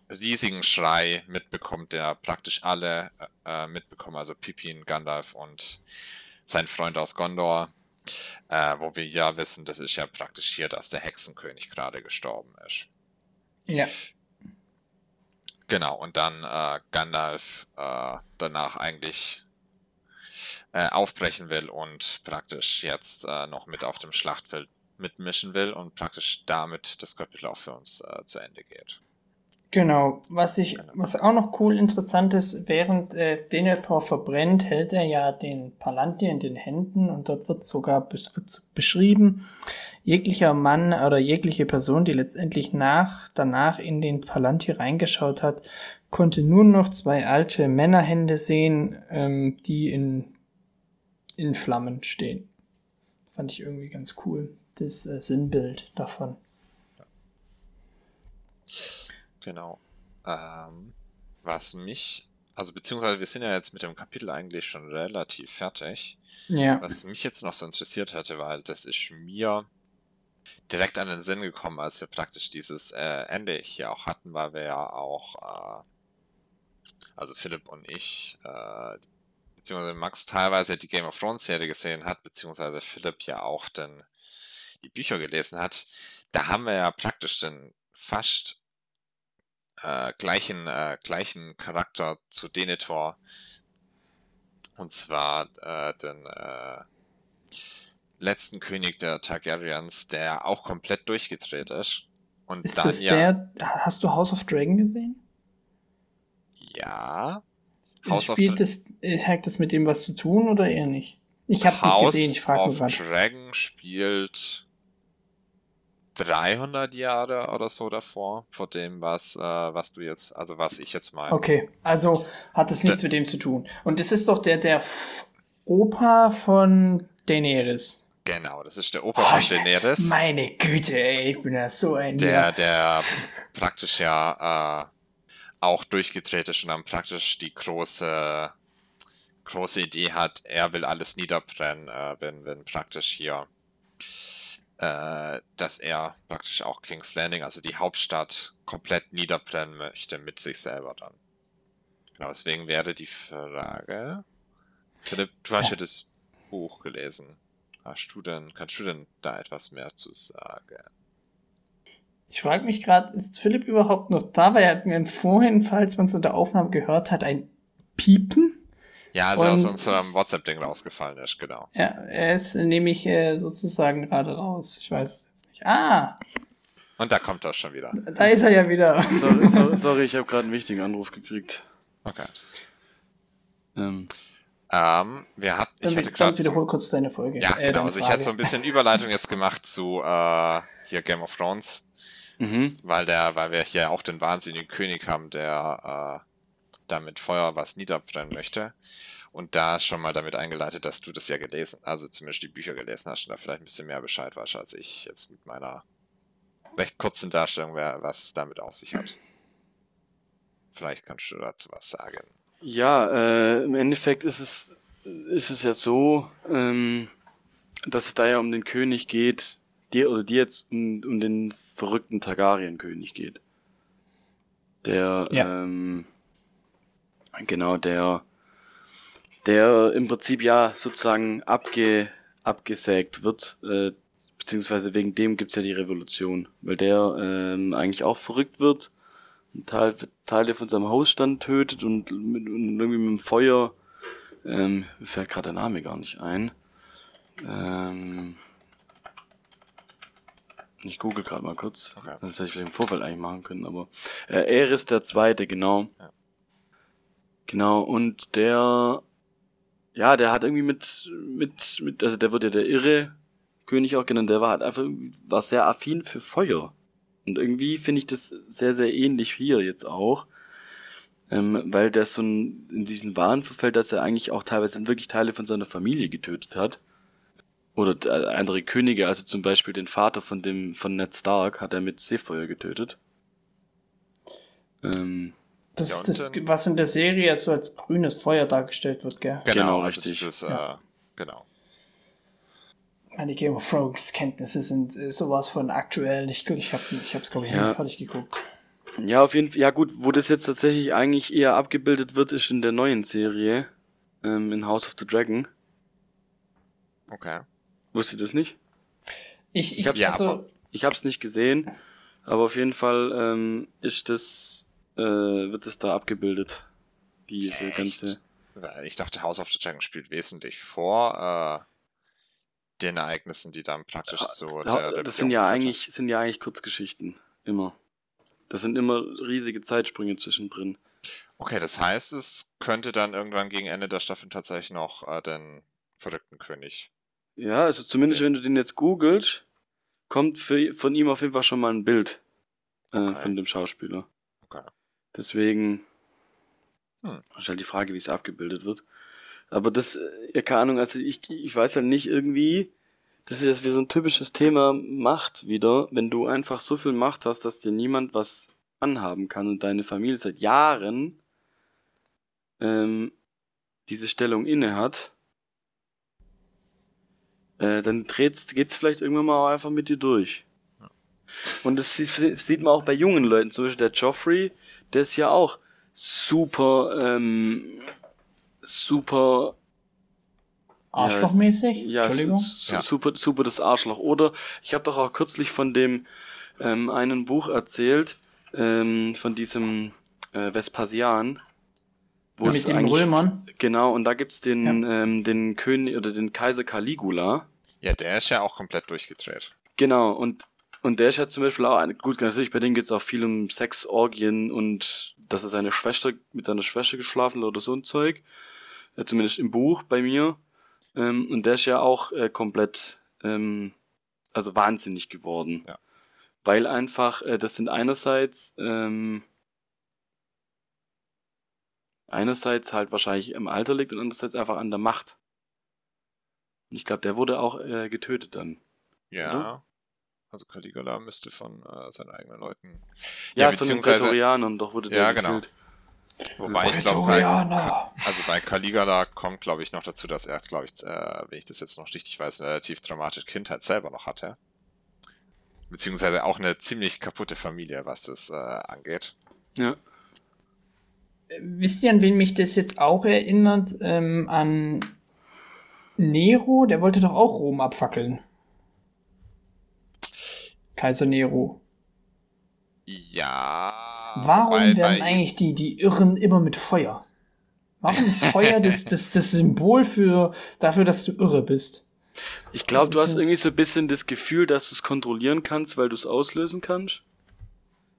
riesigen Schrei mitbekommt, der praktisch alle äh, mitbekommen, also Pippin, Gandalf und sein Freund aus Gondor, äh, wo wir ja wissen, das ist ja praktisch hier, dass der Hexenkönig gerade gestorben ist. Ja. Genau, und dann äh, Gandalf äh, danach eigentlich äh, aufbrechen will und praktisch jetzt äh, noch mit auf dem Schlachtfeld mitmischen will und praktisch damit das Kapitel auch für uns äh, zu Ende geht. Genau, was ich, was auch noch cool interessant ist, während äh, Denethor verbrennt, hält er ja den Palantir in den Händen und dort wird sogar bes wird beschrieben, jeglicher Mann oder jegliche Person, die letztendlich nach, danach in den Palantir reingeschaut hat, konnte nur noch zwei alte Männerhände sehen, ähm, die in, in Flammen stehen. Fand ich irgendwie ganz cool, das äh, Sinnbild davon. Genau. Ähm, was mich, also beziehungsweise wir sind ja jetzt mit dem Kapitel eigentlich schon relativ fertig. Ja. Was mich jetzt noch so interessiert hätte, weil das ist mir direkt an den Sinn gekommen, als wir praktisch dieses äh, Ende hier auch hatten, weil wir ja auch, äh, also Philipp und ich, äh, beziehungsweise Max teilweise die Game of Thrones Serie gesehen hat, beziehungsweise Philipp ja auch den, die Bücher gelesen hat. Da haben wir ja praktisch den fast äh, gleichen, äh, gleichen Charakter zu Denethor. Und zwar äh, den äh, letzten König der Targaryens, der auch komplett durchgedreht ist. Und Ist dann das ja. der, hast du House of Dragon gesehen? Ja. House of Spielt Dra- das, äh, hat das mit dem was zu tun oder eher nicht? Ich hab's nicht House gesehen, ich frage of nur gerade. Dragon spielt 300 Jahre oder so davor, vor dem, was, äh, was du jetzt, also was ich jetzt meine. Okay, also hat es nichts Der- mit dem zu tun. Und das ist doch der, der Opa von Daenerys. Genau, das ist der Opa Oh, von Daenerys. Meine Güte, ey, ich bin ja so ein der, der praktisch ja äh, auch durchgedreht ist und dann praktisch die große, große Idee hat, er will alles niederbrennen, äh, wenn, wenn praktisch hier, äh, dass er praktisch auch King's Landing, also die Hauptstadt, komplett niederbrennen möchte mit sich selber dann. Genau, deswegen wäre die Frage, Philipp, du hast ja das Buch gelesen. Hast du denn, kannst du denn da etwas mehr zu sagen? Ich frage mich gerade, ist Philipp überhaupt noch da? Weil er hat mir vorhin, falls man es in der Aufnahme gehört hat, ein Piepen. Ja, also aus Und unserem es- WhatsApp-Ding rausgefallen ist, genau. Ja, er ist nämlich äh, sozusagen gerade raus. Ich weiß es jetzt nicht. Ah, Und da kommt er schon wieder. da ist er ja wieder. Sorry, sorry, sorry ich habe gerade einen wichtigen Anruf gekriegt. Okay. Ähm, Ähm, wir hat, ich Dann, hatte gerade wiederhol so, kurz deine Folge. ja, äh, genau, also ich hatte so ein bisschen Überleitung jetzt gemacht zu äh, hier Game of Thrones, mhm. weil der, weil wir hier auch den wahnsinnigen König haben, der äh, da mit Feuer was niederbrennen möchte. Und da schon mal damit eingeleitet, dass du das ja gelesen, also zumindest die Bücher gelesen hast und da vielleicht ein bisschen mehr Bescheid weißt, als ich jetzt mit meiner recht kurzen Darstellung, was es damit auf sich hat. Vielleicht kannst du dazu was sagen. Ja, äh, im Endeffekt ist es, ist es ja so, ähm, dass es da ja um den König geht, die, oder die jetzt um, um den verrückten Targaryen-König geht. Der, Ja. ähm, genau, der, der im Prinzip ja sozusagen abge, abgesägt wird, äh, beziehungsweise wegen dem gibt's ja die Revolution, weil der ähm, eigentlich auch verrückt wird Teil, Teile von seinem Hausstand tötet und, mit, und irgendwie mit dem Feuer, ähm, mir fällt gerade der Name gar nicht ein. Ähm, ich google gerade mal kurz. Okay. Das hätte ich vielleicht im Vorfeld eigentlich machen können, aber äh, Eris der Zweite, genau. Ja. Genau, und der, ja, der hat irgendwie mit, mit, mit, also der wird ja der irre König auch genannt, der war halt einfach, war sehr affin für Feuer. Und irgendwie finde ich das sehr, sehr ähnlich hier jetzt auch. Ähm, weil der so ein, in diesen Wahn verfällt, dass er eigentlich auch teilweise wirklich Teile von seiner Familie getötet hat. Oder äh, andere Könige, also zum Beispiel den Vater von dem, von Ned Stark hat er mit Seefeuer getötet. Ähm, Das Ja, ist und das, dann- was in der Serie jetzt so als grünes Feuer dargestellt wird, gell? Genau, Genau, also richtig. dieses, Ja. äh, genau. Meine Game of Thrones Kenntnisse sind äh, sowas von aktuell. Ich, ich habe ich hab's, glaube ich, Ja. nicht fertig geguckt. Ja, auf jeden Fall. Ja gut, wo das jetzt tatsächlich eigentlich eher abgebildet wird, ist in der neuen Serie, ähm, in House of the Dragon. Okay. Wusstet ihr das nicht? Ich, ich, Ich hab's- ja, also, Ich habe es nicht gesehen, aber auf jeden Fall ähm, ist das, äh, wird es da abgebildet. Diese Echt? ganze. Ich dachte, House of the Dragon spielt wesentlich vor äh, den Ereignissen, die dann praktisch so. Ja, der das sind ja eigentlich, sind ja eigentlich Kurzgeschichten. Immer. Das sind immer riesige Zeitsprünge zwischendrin. Okay, das heißt, es könnte dann irgendwann gegen Ende der Staffel tatsächlich noch äh, den verrückten König. Ja, also zumindest wenn du den jetzt googelst, kommt für, von ihm auf jeden Fall schon mal ein Bild äh, Okay. von dem Schauspieler. Deswegen Hm. ist halt die Frage, wie es abgebildet wird. Aber das, äh, ja, keine Ahnung, also ich, ich weiß halt nicht irgendwie, das ist jetzt wie so ein typisches Thema Macht wieder, wenn du einfach so viel Macht hast, dass dir niemand was anhaben kann und deine Familie seit Jahren ähm, diese Stellung inne hat, äh, dann dreht's, geht's vielleicht irgendwann mal auch einfach mit dir durch. Und das sie- sieht man auch bei jungen Leuten, zum Beispiel der Joffrey, der ist ja auch super, ähm, super arschlochmäßig? ja, Entschuldigung. su- Ja. super, super das Arschloch. Oder ich habe doch auch kürzlich von dem ähm, einen Buch erzählt, ähm, von diesem äh, Vespasian. wo es Mit eigentlich- Römern. Genau, und da gibt's den, ähm, den König oder den Kaiser Caligula. Ja, der ist ja auch komplett durchgedreht. Genau, und, und der ist ja zum Beispiel auch, eine, gut, natürlich, bei dem geht's auch viel um Sex, Orgien und dass er seine Schwester, mit seiner Schwester geschlafen hat oder so ein Zeug. Äh, zumindest im Buch bei mir. Ähm, und der ist ja auch äh, komplett, ähm, also wahnsinnig geworden. Ja. Weil einfach, äh, das sind einerseits, ähm, einerseits halt wahrscheinlich im Alter liegt und andererseits einfach an der Macht. Und ich glaube, der wurde auch äh, getötet dann. Ja. Oder? Also Caligula müsste von äh, seinen eigenen Leuten. Ja, Ja, von den beziehungsweise- Prätorianern, doch wurde der Ja, genau. Wobei ich glaube, bei, also bei Caligula kommt, glaube ich, noch dazu, dass er, glaube ich, äh, wenn ich das jetzt noch richtig weiß, eine relativ dramatische Kindheit selber noch hatte. Beziehungsweise auch eine ziemlich kaputte Familie, was das äh, angeht. Ja. Wisst ihr, an wen mich das jetzt auch erinnert? Ähm, an Nero, der wollte doch auch Rom abfackeln. Kaiser Nero. Ja. Warum weil werden bei- eigentlich die, die Irren immer mit Feuer? Warum ist Feuer das, das, das Symbol für, dafür, dass du irre bist? Ich glaube, du hast irgendwie so ein bisschen das Gefühl, dass du es kontrollieren kannst, weil du es auslösen kannst.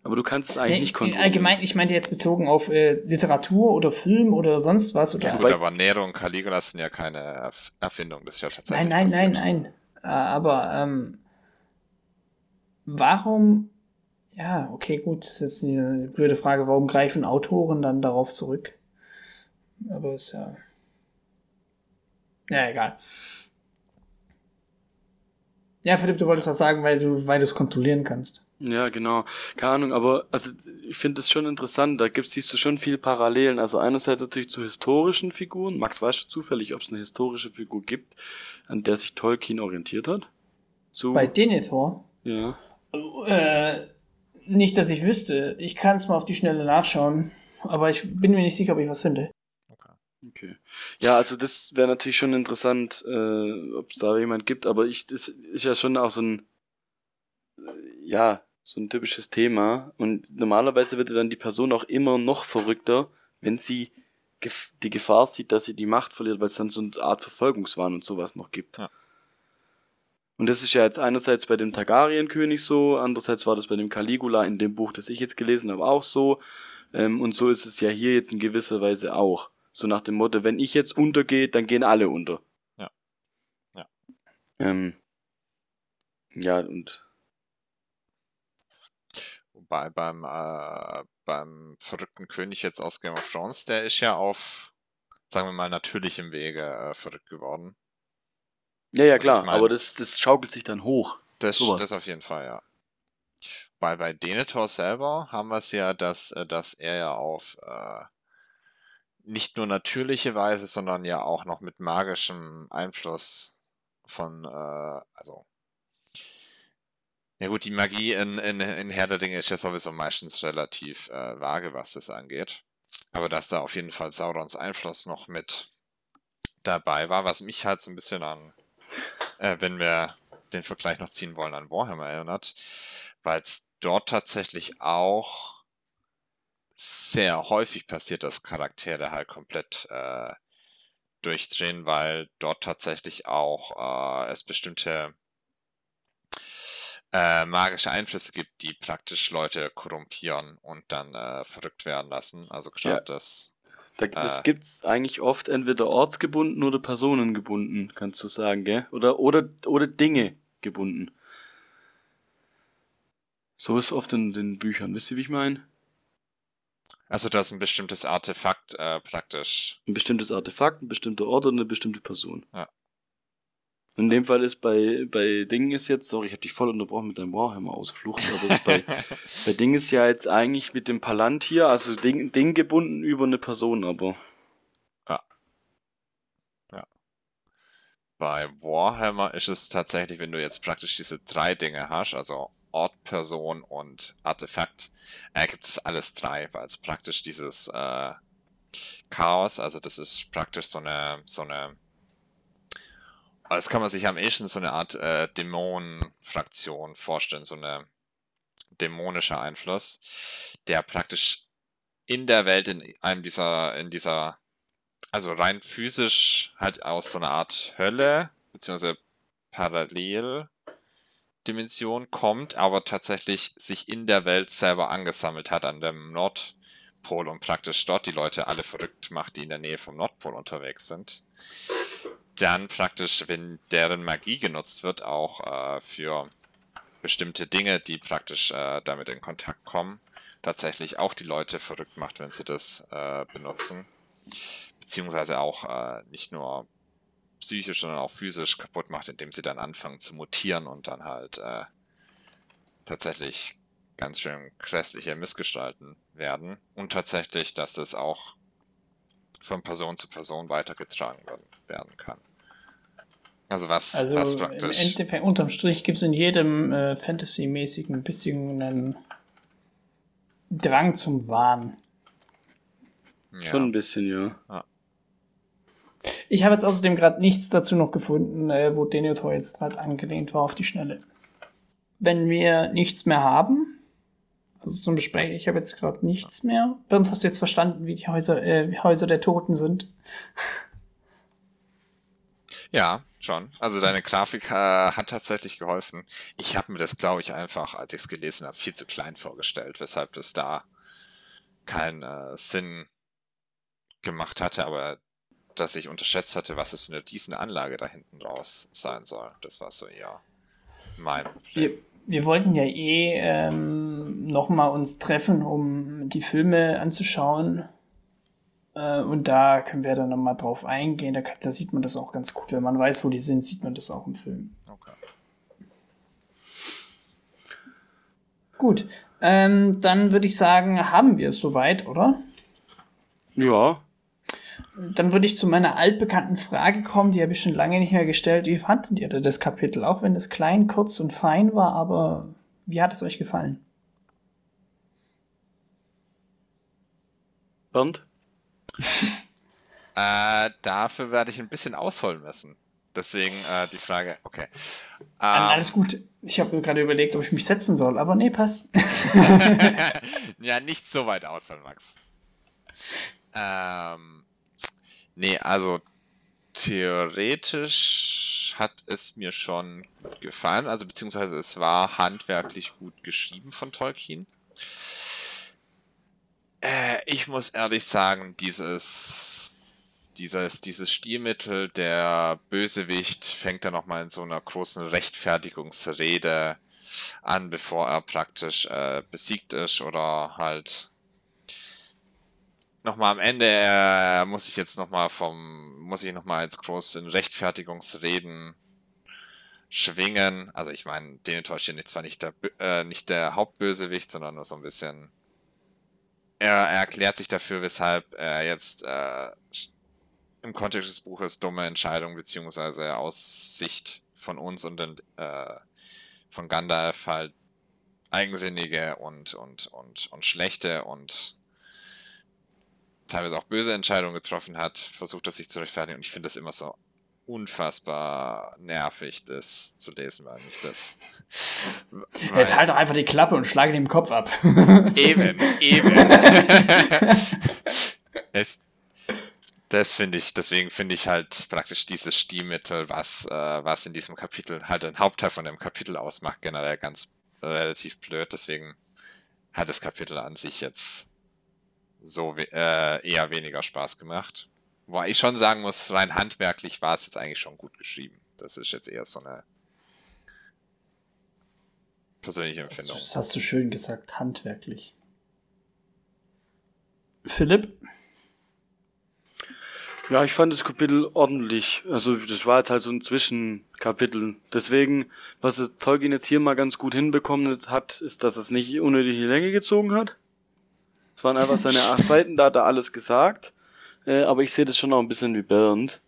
Aber du kannst es eigentlich Nee, nicht kontrollieren. allgemein, ich meinte jetzt bezogen auf äh, Literatur oder Film oder sonst was. Oder Gut, Wobei- aber Nero und Caligula sind ja keine Erf Erfindung, das ist ja tatsächlich. Nein, nein, nein, passiert. nein. Äh, Aber ähm, warum? Ja, okay, gut. Das ist jetzt eine blöde Frage. Warum greifen Autoren dann darauf zurück? Aber ist ja. Ja, egal. Ja, Philipp, du wolltest was sagen, weil du, weil du es kontrollieren kannst. Ja, genau. Keine Ahnung, aber also ich finde es schon interessant. Da gibt's siehst du schon viel Parallelen. Also einerseits natürlich zu historischen Figuren. Max, weißt du zufällig, ob es eine historische Figur gibt, an der sich Tolkien orientiert hat? Zu, Bei Denethor? ja. Äh, nicht, dass ich wüsste. Ich kann es mal auf die Schnelle nachschauen. Aber ich bin mir nicht sicher, ob ich was finde. Okay. Ja, also das wäre natürlich schon interessant, äh, ob es da jemand gibt, aber ich, das ist ja schon auch so ein, äh, ja, so ein typisches Thema. Und normalerweise wird ja dann die Person auch immer noch verrückter, wenn sie gef die Gefahr sieht, dass sie die Macht verliert, weil es dann so eine Art Verfolgungswahn und sowas noch gibt. Ja. Und das ist ja jetzt einerseits bei dem Targaryen-König so, andererseits war das bei dem Caligula in dem Buch, das ich jetzt gelesen habe, auch so. Ähm, und so ist es ja hier jetzt in gewisser Weise auch. So nach dem Motto, wenn ich jetzt untergehe, dann gehen alle unter. Ja. Ja. Ähm, ja, und Wobei beim, äh, beim verrückten König jetzt aus Game of Thrones, der ist ja auf, sagen wir mal, natürlichem Wege äh, verrückt geworden. Ja, ja klar, aber das, das schaukelt sich dann hoch. Das, Sowas. das auf jeden Fall, ja. Weil bei Denethor selber haben wir es ja, dass, äh, dass er ja auf äh, nicht nur natürliche Weise, sondern ja auch noch mit magischem Einfluss von, äh, also Ja gut, die Magie in, in, in Herr der Dinge ist ja sowieso meistens relativ äh, vage, was das angeht. Aber dass da auf jeden Fall Saurons Einfluss noch mit dabei war, was mich halt so ein bisschen an, äh, wenn wir den Vergleich noch ziehen wollen, an Warhammer erinnert, weil es dort tatsächlich auch sehr häufig passiert, dass Charaktere halt komplett äh, durchdrehen, weil dort tatsächlich auch äh, es bestimmte äh, magische Einflüsse gibt, die praktisch Leute korrumpieren und dann äh, verrückt werden lassen. Also gerade ja. das. Da, das äh, gibt's eigentlich oft entweder ortsgebunden oder personengebunden, kannst du sagen, gell? Oder, oder, oder Dinge gebunden. So ist oft in den Büchern. Wisst ihr, wie ich meine? Also, dass ein bestimmtes Artefakt äh, praktisch. Ein bestimmtes Artefakt, ein bestimmter Ort und eine bestimmte Person. Ja. In dem Fall ist bei, bei Dingen ist jetzt, sorry, ich habe dich voll unterbrochen mit deinem Warhammer-Ausfluch, aber bei, bei Ding ist ja jetzt eigentlich mit dem Palant hier, also Ding, Ding gebunden über eine Person, aber. Ja. Ja. Bei Warhammer ist es tatsächlich, wenn du jetzt praktisch diese drei Dinge hast, also Ort, Person und Artefakt, äh, gibt es alles drei, weil es praktisch dieses äh, Chaos, also das ist praktisch so eine, so eine das kann man sich am ehesten so eine Art äh, Dämonenfraktion vorstellen, so eine dämonischer Einfluss, der praktisch in der Welt in einem dieser, in dieser, also rein physisch halt aus so einer Art Hölle, beziehungsweise Paralleldimension kommt, aber tatsächlich sich in der Welt selber angesammelt hat an dem Nordpol und praktisch dort die Leute alle verrückt macht, die in der Nähe vom Nordpol unterwegs sind dann praktisch, wenn deren Magie genutzt wird, auch äh, für bestimmte Dinge, die praktisch äh, damit in Kontakt kommen, tatsächlich auch die Leute verrückt macht, wenn sie das äh, benutzen. Beziehungsweise auch äh, nicht nur psychisch, sondern auch physisch kaputt macht, indem sie dann anfangen zu mutieren und dann halt äh, tatsächlich ganz schön grässliche Missgestalten werden. Und tatsächlich, dass das auch von Person zu Person weitergetragen werden kann. Also was, also was praktisch. Im Endeffekt, unterm Strich gibt es in jedem äh, Fantasy-mäßigen ein bisschen einen Drang zum Wahn. Ja. Schon ein bisschen, ja. ja. Ich habe jetzt außerdem gerade nichts dazu noch gefunden, äh, wo Denethor jetzt gerade angelehnt war auf die Schnelle. Wenn wir nichts mehr haben, also zum Besprechen, ich habe jetzt gerade nichts mehr. Bernd, hast du jetzt verstanden, wie die Häuser, äh, Häuser der Toten sind? Ja, schon. Also deine Grafik äh, hat tatsächlich geholfen. Ich habe mir das, glaube ich, einfach, als ich es gelesen habe, viel zu klein vorgestellt, weshalb das da keinen äh, Sinn gemacht hatte, aber dass ich unterschätzt hatte, was es für eine diesen Anlage da hinten raus sein soll. Das war so eher mein Wir, wir wollten ja eh ähm, nochmal uns treffen, um die Filme anzuschauen äh, und da können wir dann nochmal drauf eingehen. Da, da, sieht man das auch ganz gut. Wenn man weiß, wo die sind, sieht man das auch im Film. Okay. Gut. Ähm, dann würde ich sagen, haben wir es soweit, oder? Ja. Dann würde ich zu meiner altbekannten Frage kommen, die habe ich schon lange nicht mehr gestellt. Wie fandet ihr das Kapitel? Auch wenn es klein, kurz und fein war, aber wie hat es euch gefallen? Bernd? äh, dafür werde ich ein bisschen ausholen müssen. Deswegen äh, die Frage, okay. Ähm, Alles gut. Ich habe mir gerade überlegt, ob ich mich setzen soll, aber nee, passt. ja, nicht so weit ausholen, Max. Ähm, nee, also theoretisch hat es mir schon gefallen, also beziehungsweise es war handwerklich gut geschrieben von Tolkien. Äh, ich muss ehrlich sagen, dieses, dieses, dieses Stilmittel, der Bösewicht fängt dann nochmal in so einer großen Rechtfertigungsrede an, bevor er praktisch äh, besiegt ist oder halt nochmal am Ende äh, muss ich jetzt nochmal vom, muss ich nochmal als großen Rechtfertigungsreden schwingen. Also ich meine, den hier nicht zwar nicht der, äh, nicht der Hauptbösewicht, sondern nur so ein bisschen er, er erklärt sich dafür, weshalb er jetzt äh, im Kontext des Buches dumme Entscheidungen beziehungsweise aus Sicht von uns und äh, von Gandalf halt eigensinnige und, und, und, und schlechte und teilweise auch böse Entscheidungen getroffen hat, versucht er sich zu rechtfertigen. Und ich finde das immer so unfassbar nervig, das zu lesen, weil mich das. Jetzt halt doch einfach die Klappe und schlage den Kopf ab. eben, eben. es, das finde ich, deswegen finde ich halt praktisch dieses Stilmittel, was, äh, was in diesem Kapitel halt ein Hauptteil von dem Kapitel ausmacht, generell ganz relativ blöd. Deswegen hat das Kapitel an sich jetzt so äh, eher weniger Spaß gemacht. Wobei ich schon sagen muss, rein handwerklich war es jetzt eigentlich schon gut geschrieben. Das ist jetzt eher so eine persönliche Empfindung. Das hast du schön gesagt, handwerklich. Philipp? Ja, ich fand das Kapitel ordentlich. Also das war jetzt halt so ein Zwischenkapitel. Deswegen, was das Zeugin jetzt hier mal ganz gut hinbekommen hat, ist, dass es nicht unnötige Länge gezogen hat. Es waren einfach seine acht Seiten, da hat er alles gesagt. Äh, aber ich sehe das schon auch ein bisschen wie Bernd.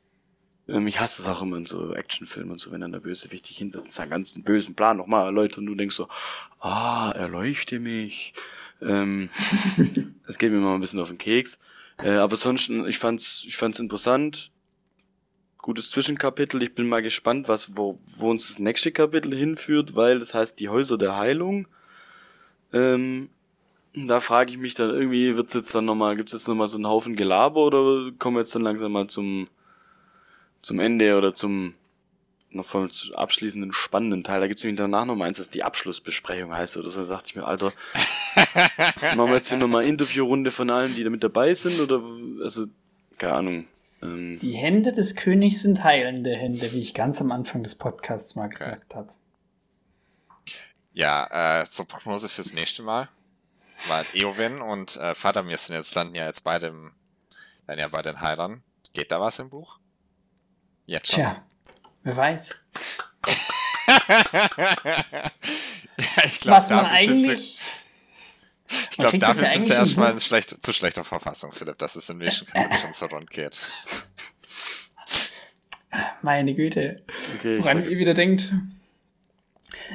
Ähm, ich hasse es auch immer in so Actionfilmen und so, wenn dann der Bösewicht dich hinsetzt, seinen ganzen bösen Plan nochmal Leute und du denkst so, ah, erleuchte mich. Ähm, das geht mir mal ein bisschen auf den Keks. Äh, aber sonst, ich fand's, ich fand's interessant. Gutes Zwischenkapitel. Ich bin mal gespannt, was, wo, wo uns das nächste Kapitel hinführt, weil das heißt die Häuser der Heilung. Ähm, da frage ich mich dann irgendwie, wird's jetzt dann nochmal, gibt's jetzt nochmal so einen Haufen Gelaber oder kommen wir jetzt dann langsam mal zum, zum Ende oder zum noch vom abschließenden spannenden Teil. Da gibt's nämlich danach noch mal eins, das die Abschlussbesprechung heißt oder so. Da dachte ich mir, Alter, machen wir jetzt hier nochmal Interviewrunde von allen, die da mit dabei sind oder, also, keine Ahnung. Ähm, die Hände des Königs sind heilende Hände, wie ich ganz am Anfang des Podcasts mal gesagt okay. habe. Ja, äh, zur Prognose fürs nächste Mal. Weil Eowyn und äh, Vater sind jetzt landen ja jetzt beide im, dann ja bei den Heilern. Geht da was im Buch? Jetzt schon. Tja, Wer weiß. ja, ich glaub, Was man eigentlich. ich glaube, dafür sind sie erstmal in schlecht, zu schlechter Verfassung, Philipp, dass es in Mission Canon schon so rund geht. Meine Güte. Okay, Woran ihr wieder denkt.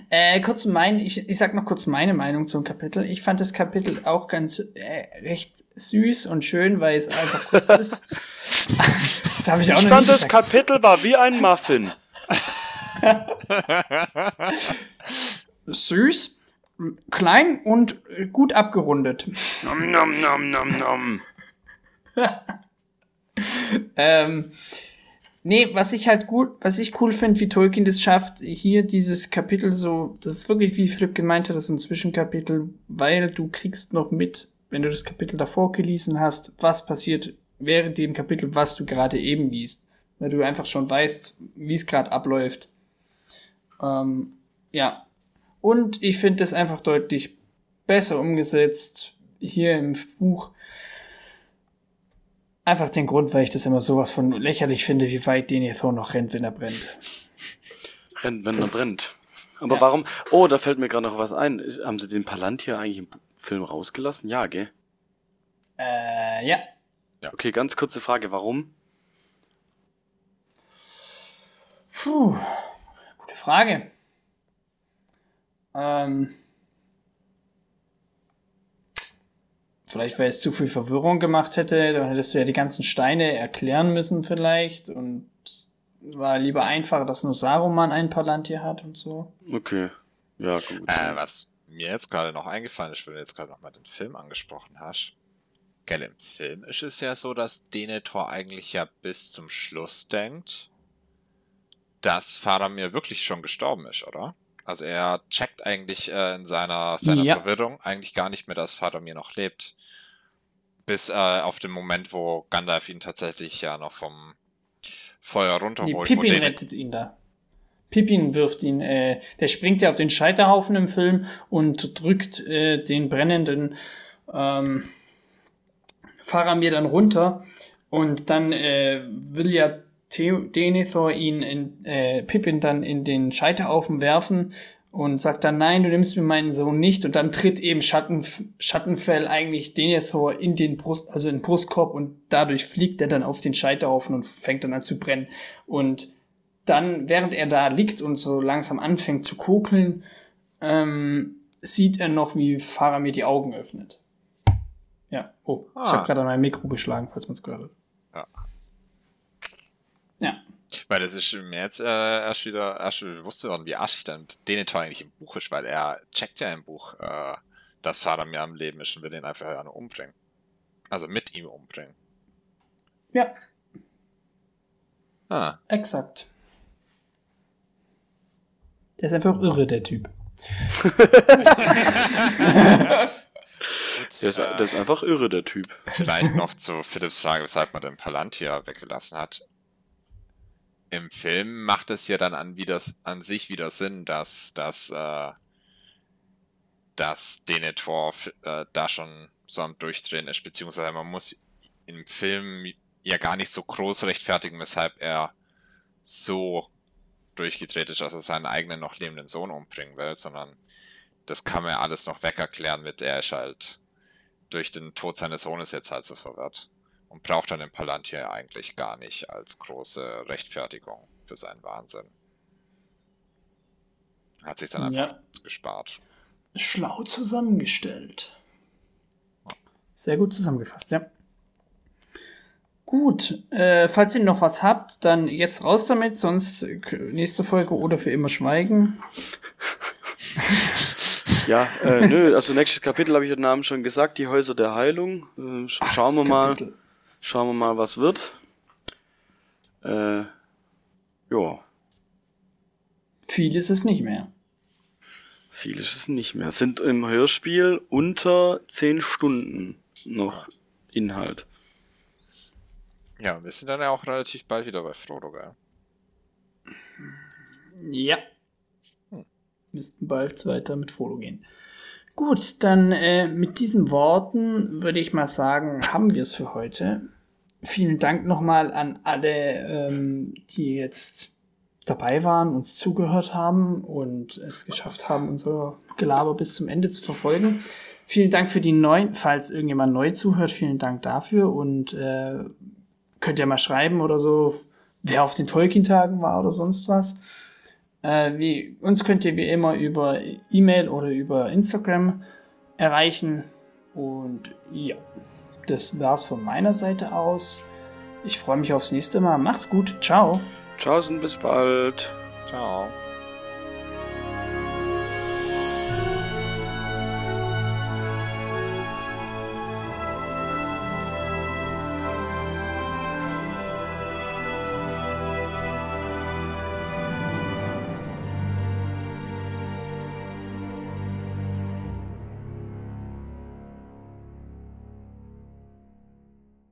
Äh, kurz mein, ich, ich sag noch kurz meine Meinung zum Kapitel. Ich fand das Kapitel auch ganz äh, recht süß und schön, weil es einfach kurz ist. das habe ich auch Ich fand das Kapitel war wie ein Muffin. süß, klein und gut abgerundet. Nom nom nom nom nom. ähm, Nee, was ich halt gut, was ich cool finde, wie Tolkien das schafft, hier dieses Kapitel so, das ist wirklich, wie Philipp gemeint hat, das ist ein Zwischenkapitel, weil du kriegst noch mit, wenn du das Kapitel davor gelesen hast, was passiert während dem Kapitel, was du gerade eben liest. Weil du einfach schon weißt, wie es gerade abläuft. Ähm, ja. Und ich finde das einfach deutlich besser umgesetzt hier im Buch Einfach den Grund, weil ich das immer sowas von lächerlich finde, wie weit Denethor noch rennt, wenn er brennt. Rennt, wenn das, er brennt. Aber ja. warum? Oh, da fällt mir gerade noch was ein. Haben sie den Palantir eigentlich im Film rausgelassen? Ja, gell? Äh, ja. Ja. Okay, ganz kurze Frage. Warum? Puh, gute Frage. Ähm, Vielleicht, weil es zu viel Verwirrung gemacht hätte, dann hättest du ja die ganzen Steine erklären müssen vielleicht und war lieber einfach, dass nur Saruman ein Palantir hat und so. Okay. Ja, gut. Äh, was mir jetzt gerade noch eingefallen ist, wenn du jetzt gerade noch mal den Film angesprochen hast. Gell, im Film ist es ja so, dass Denethor eigentlich ja bis zum Schluss denkt, dass Faramir wirklich schon gestorben ist, oder? Also er checkt eigentlich äh, in seiner, seiner ja. Verwirrung eigentlich gar nicht mehr, dass Faramir noch lebt. Bis äh, auf den Moment, wo Gandalf ihn tatsächlich ja noch vom Feuer runterholt. Nee, Pippin rettet ihn da. Pippin wirft ihn, äh, der springt ja auf den Scheiterhaufen im Film und drückt äh, den brennenden ähm, Faramir dann runter. Und dann äh, will ja Denethor ihn in, äh, Pippin dann in den Scheiterhaufen werfen und sagt dann, nein, du nimmst mir meinen Sohn nicht. Und dann tritt eben Schatten, Schattenfell eigentlich Denethor in den Brust, also in den Brustkorb und dadurch fliegt er dann auf den Scheiterhaufen und fängt dann an zu brennen. Und dann, während er da liegt und so langsam anfängt zu kokeln, ähm, sieht er noch, wie Faramir die Augen öffnet. Ja, oh, ah. ich habe gerade an mein Mikro geschlagen, falls man es gehört hat. Ja. Ja. Weil das ist mir jetzt äh, erst wieder erst wieder bewusst geworden, wie arschig dann Denethor eigentlich im Buch ist, weil er checkt ja im Buch, äh, dass Faramir am Leben ist und will ihn einfach ja nur umbringen. Also mit ihm umbringen. Ja. Ah. Exakt. Der ist einfach irre, der Typ. der, ist, der ist einfach irre, der Typ. Vielleicht noch zu Philips Frage, weshalb man den Palantir weggelassen hat. Im Film macht es ja dann an, wieder, an sich wieder Sinn, dass, dass, äh, dass Denethor äh, da schon so am Durchdrehen ist, beziehungsweise man muss im Film ja gar nicht so groß rechtfertigen, weshalb er so durchgedreht ist, dass er seinen eigenen noch lebenden Sohn umbringen will, sondern das kann man ja alles noch wegerklären mit, er ist halt durch den Tod seines Sohnes jetzt halt so verwirrt und braucht dann den Palantir eigentlich gar nicht als große Rechtfertigung für seinen Wahnsinn. Hat sich dann einfach ja. gespart. Schlau zusammengestellt. Sehr gut zusammengefasst, ja. Gut, äh, falls ihr noch was habt, dann jetzt raus damit, sonst nächste Folge oder für immer schweigen. ja, äh, nö, also nächstes Kapitel habe ich den Namen schon gesagt, die Häuser der Heilung. Äh, sch Ach, schauen wir mal, Kapitel. Schauen wir mal, was wird. Äh, ja. Viel ist es nicht mehr. Viel ist es nicht mehr. Sind im Hörspiel unter 10 Stunden noch Inhalt. Ja, wir sind dann ja auch relativ bald wieder bei Frodo, gell? Ja. Hm. Müssten bald weiter mit Frodo gehen. Gut, dann äh, mit diesen Worten würde ich mal sagen, haben wir es für heute. Vielen Dank nochmal an alle, ähm, die jetzt dabei waren, uns zugehört haben und es geschafft haben, unser Gelaber bis zum Ende zu verfolgen. Vielen Dank für die neuen, falls irgendjemand neu zuhört, vielen Dank dafür und äh, könnt ihr mal schreiben oder so, wer auf den Tolkien-Tagen war oder sonst was. Äh, wie, uns könnt ihr wie immer über E-Mail oder über Instagram erreichen. Und ja, das war's von meiner Seite aus. Ich freue mich aufs nächste Mal. Macht's gut. Ciao. Und bis bald. Ciao.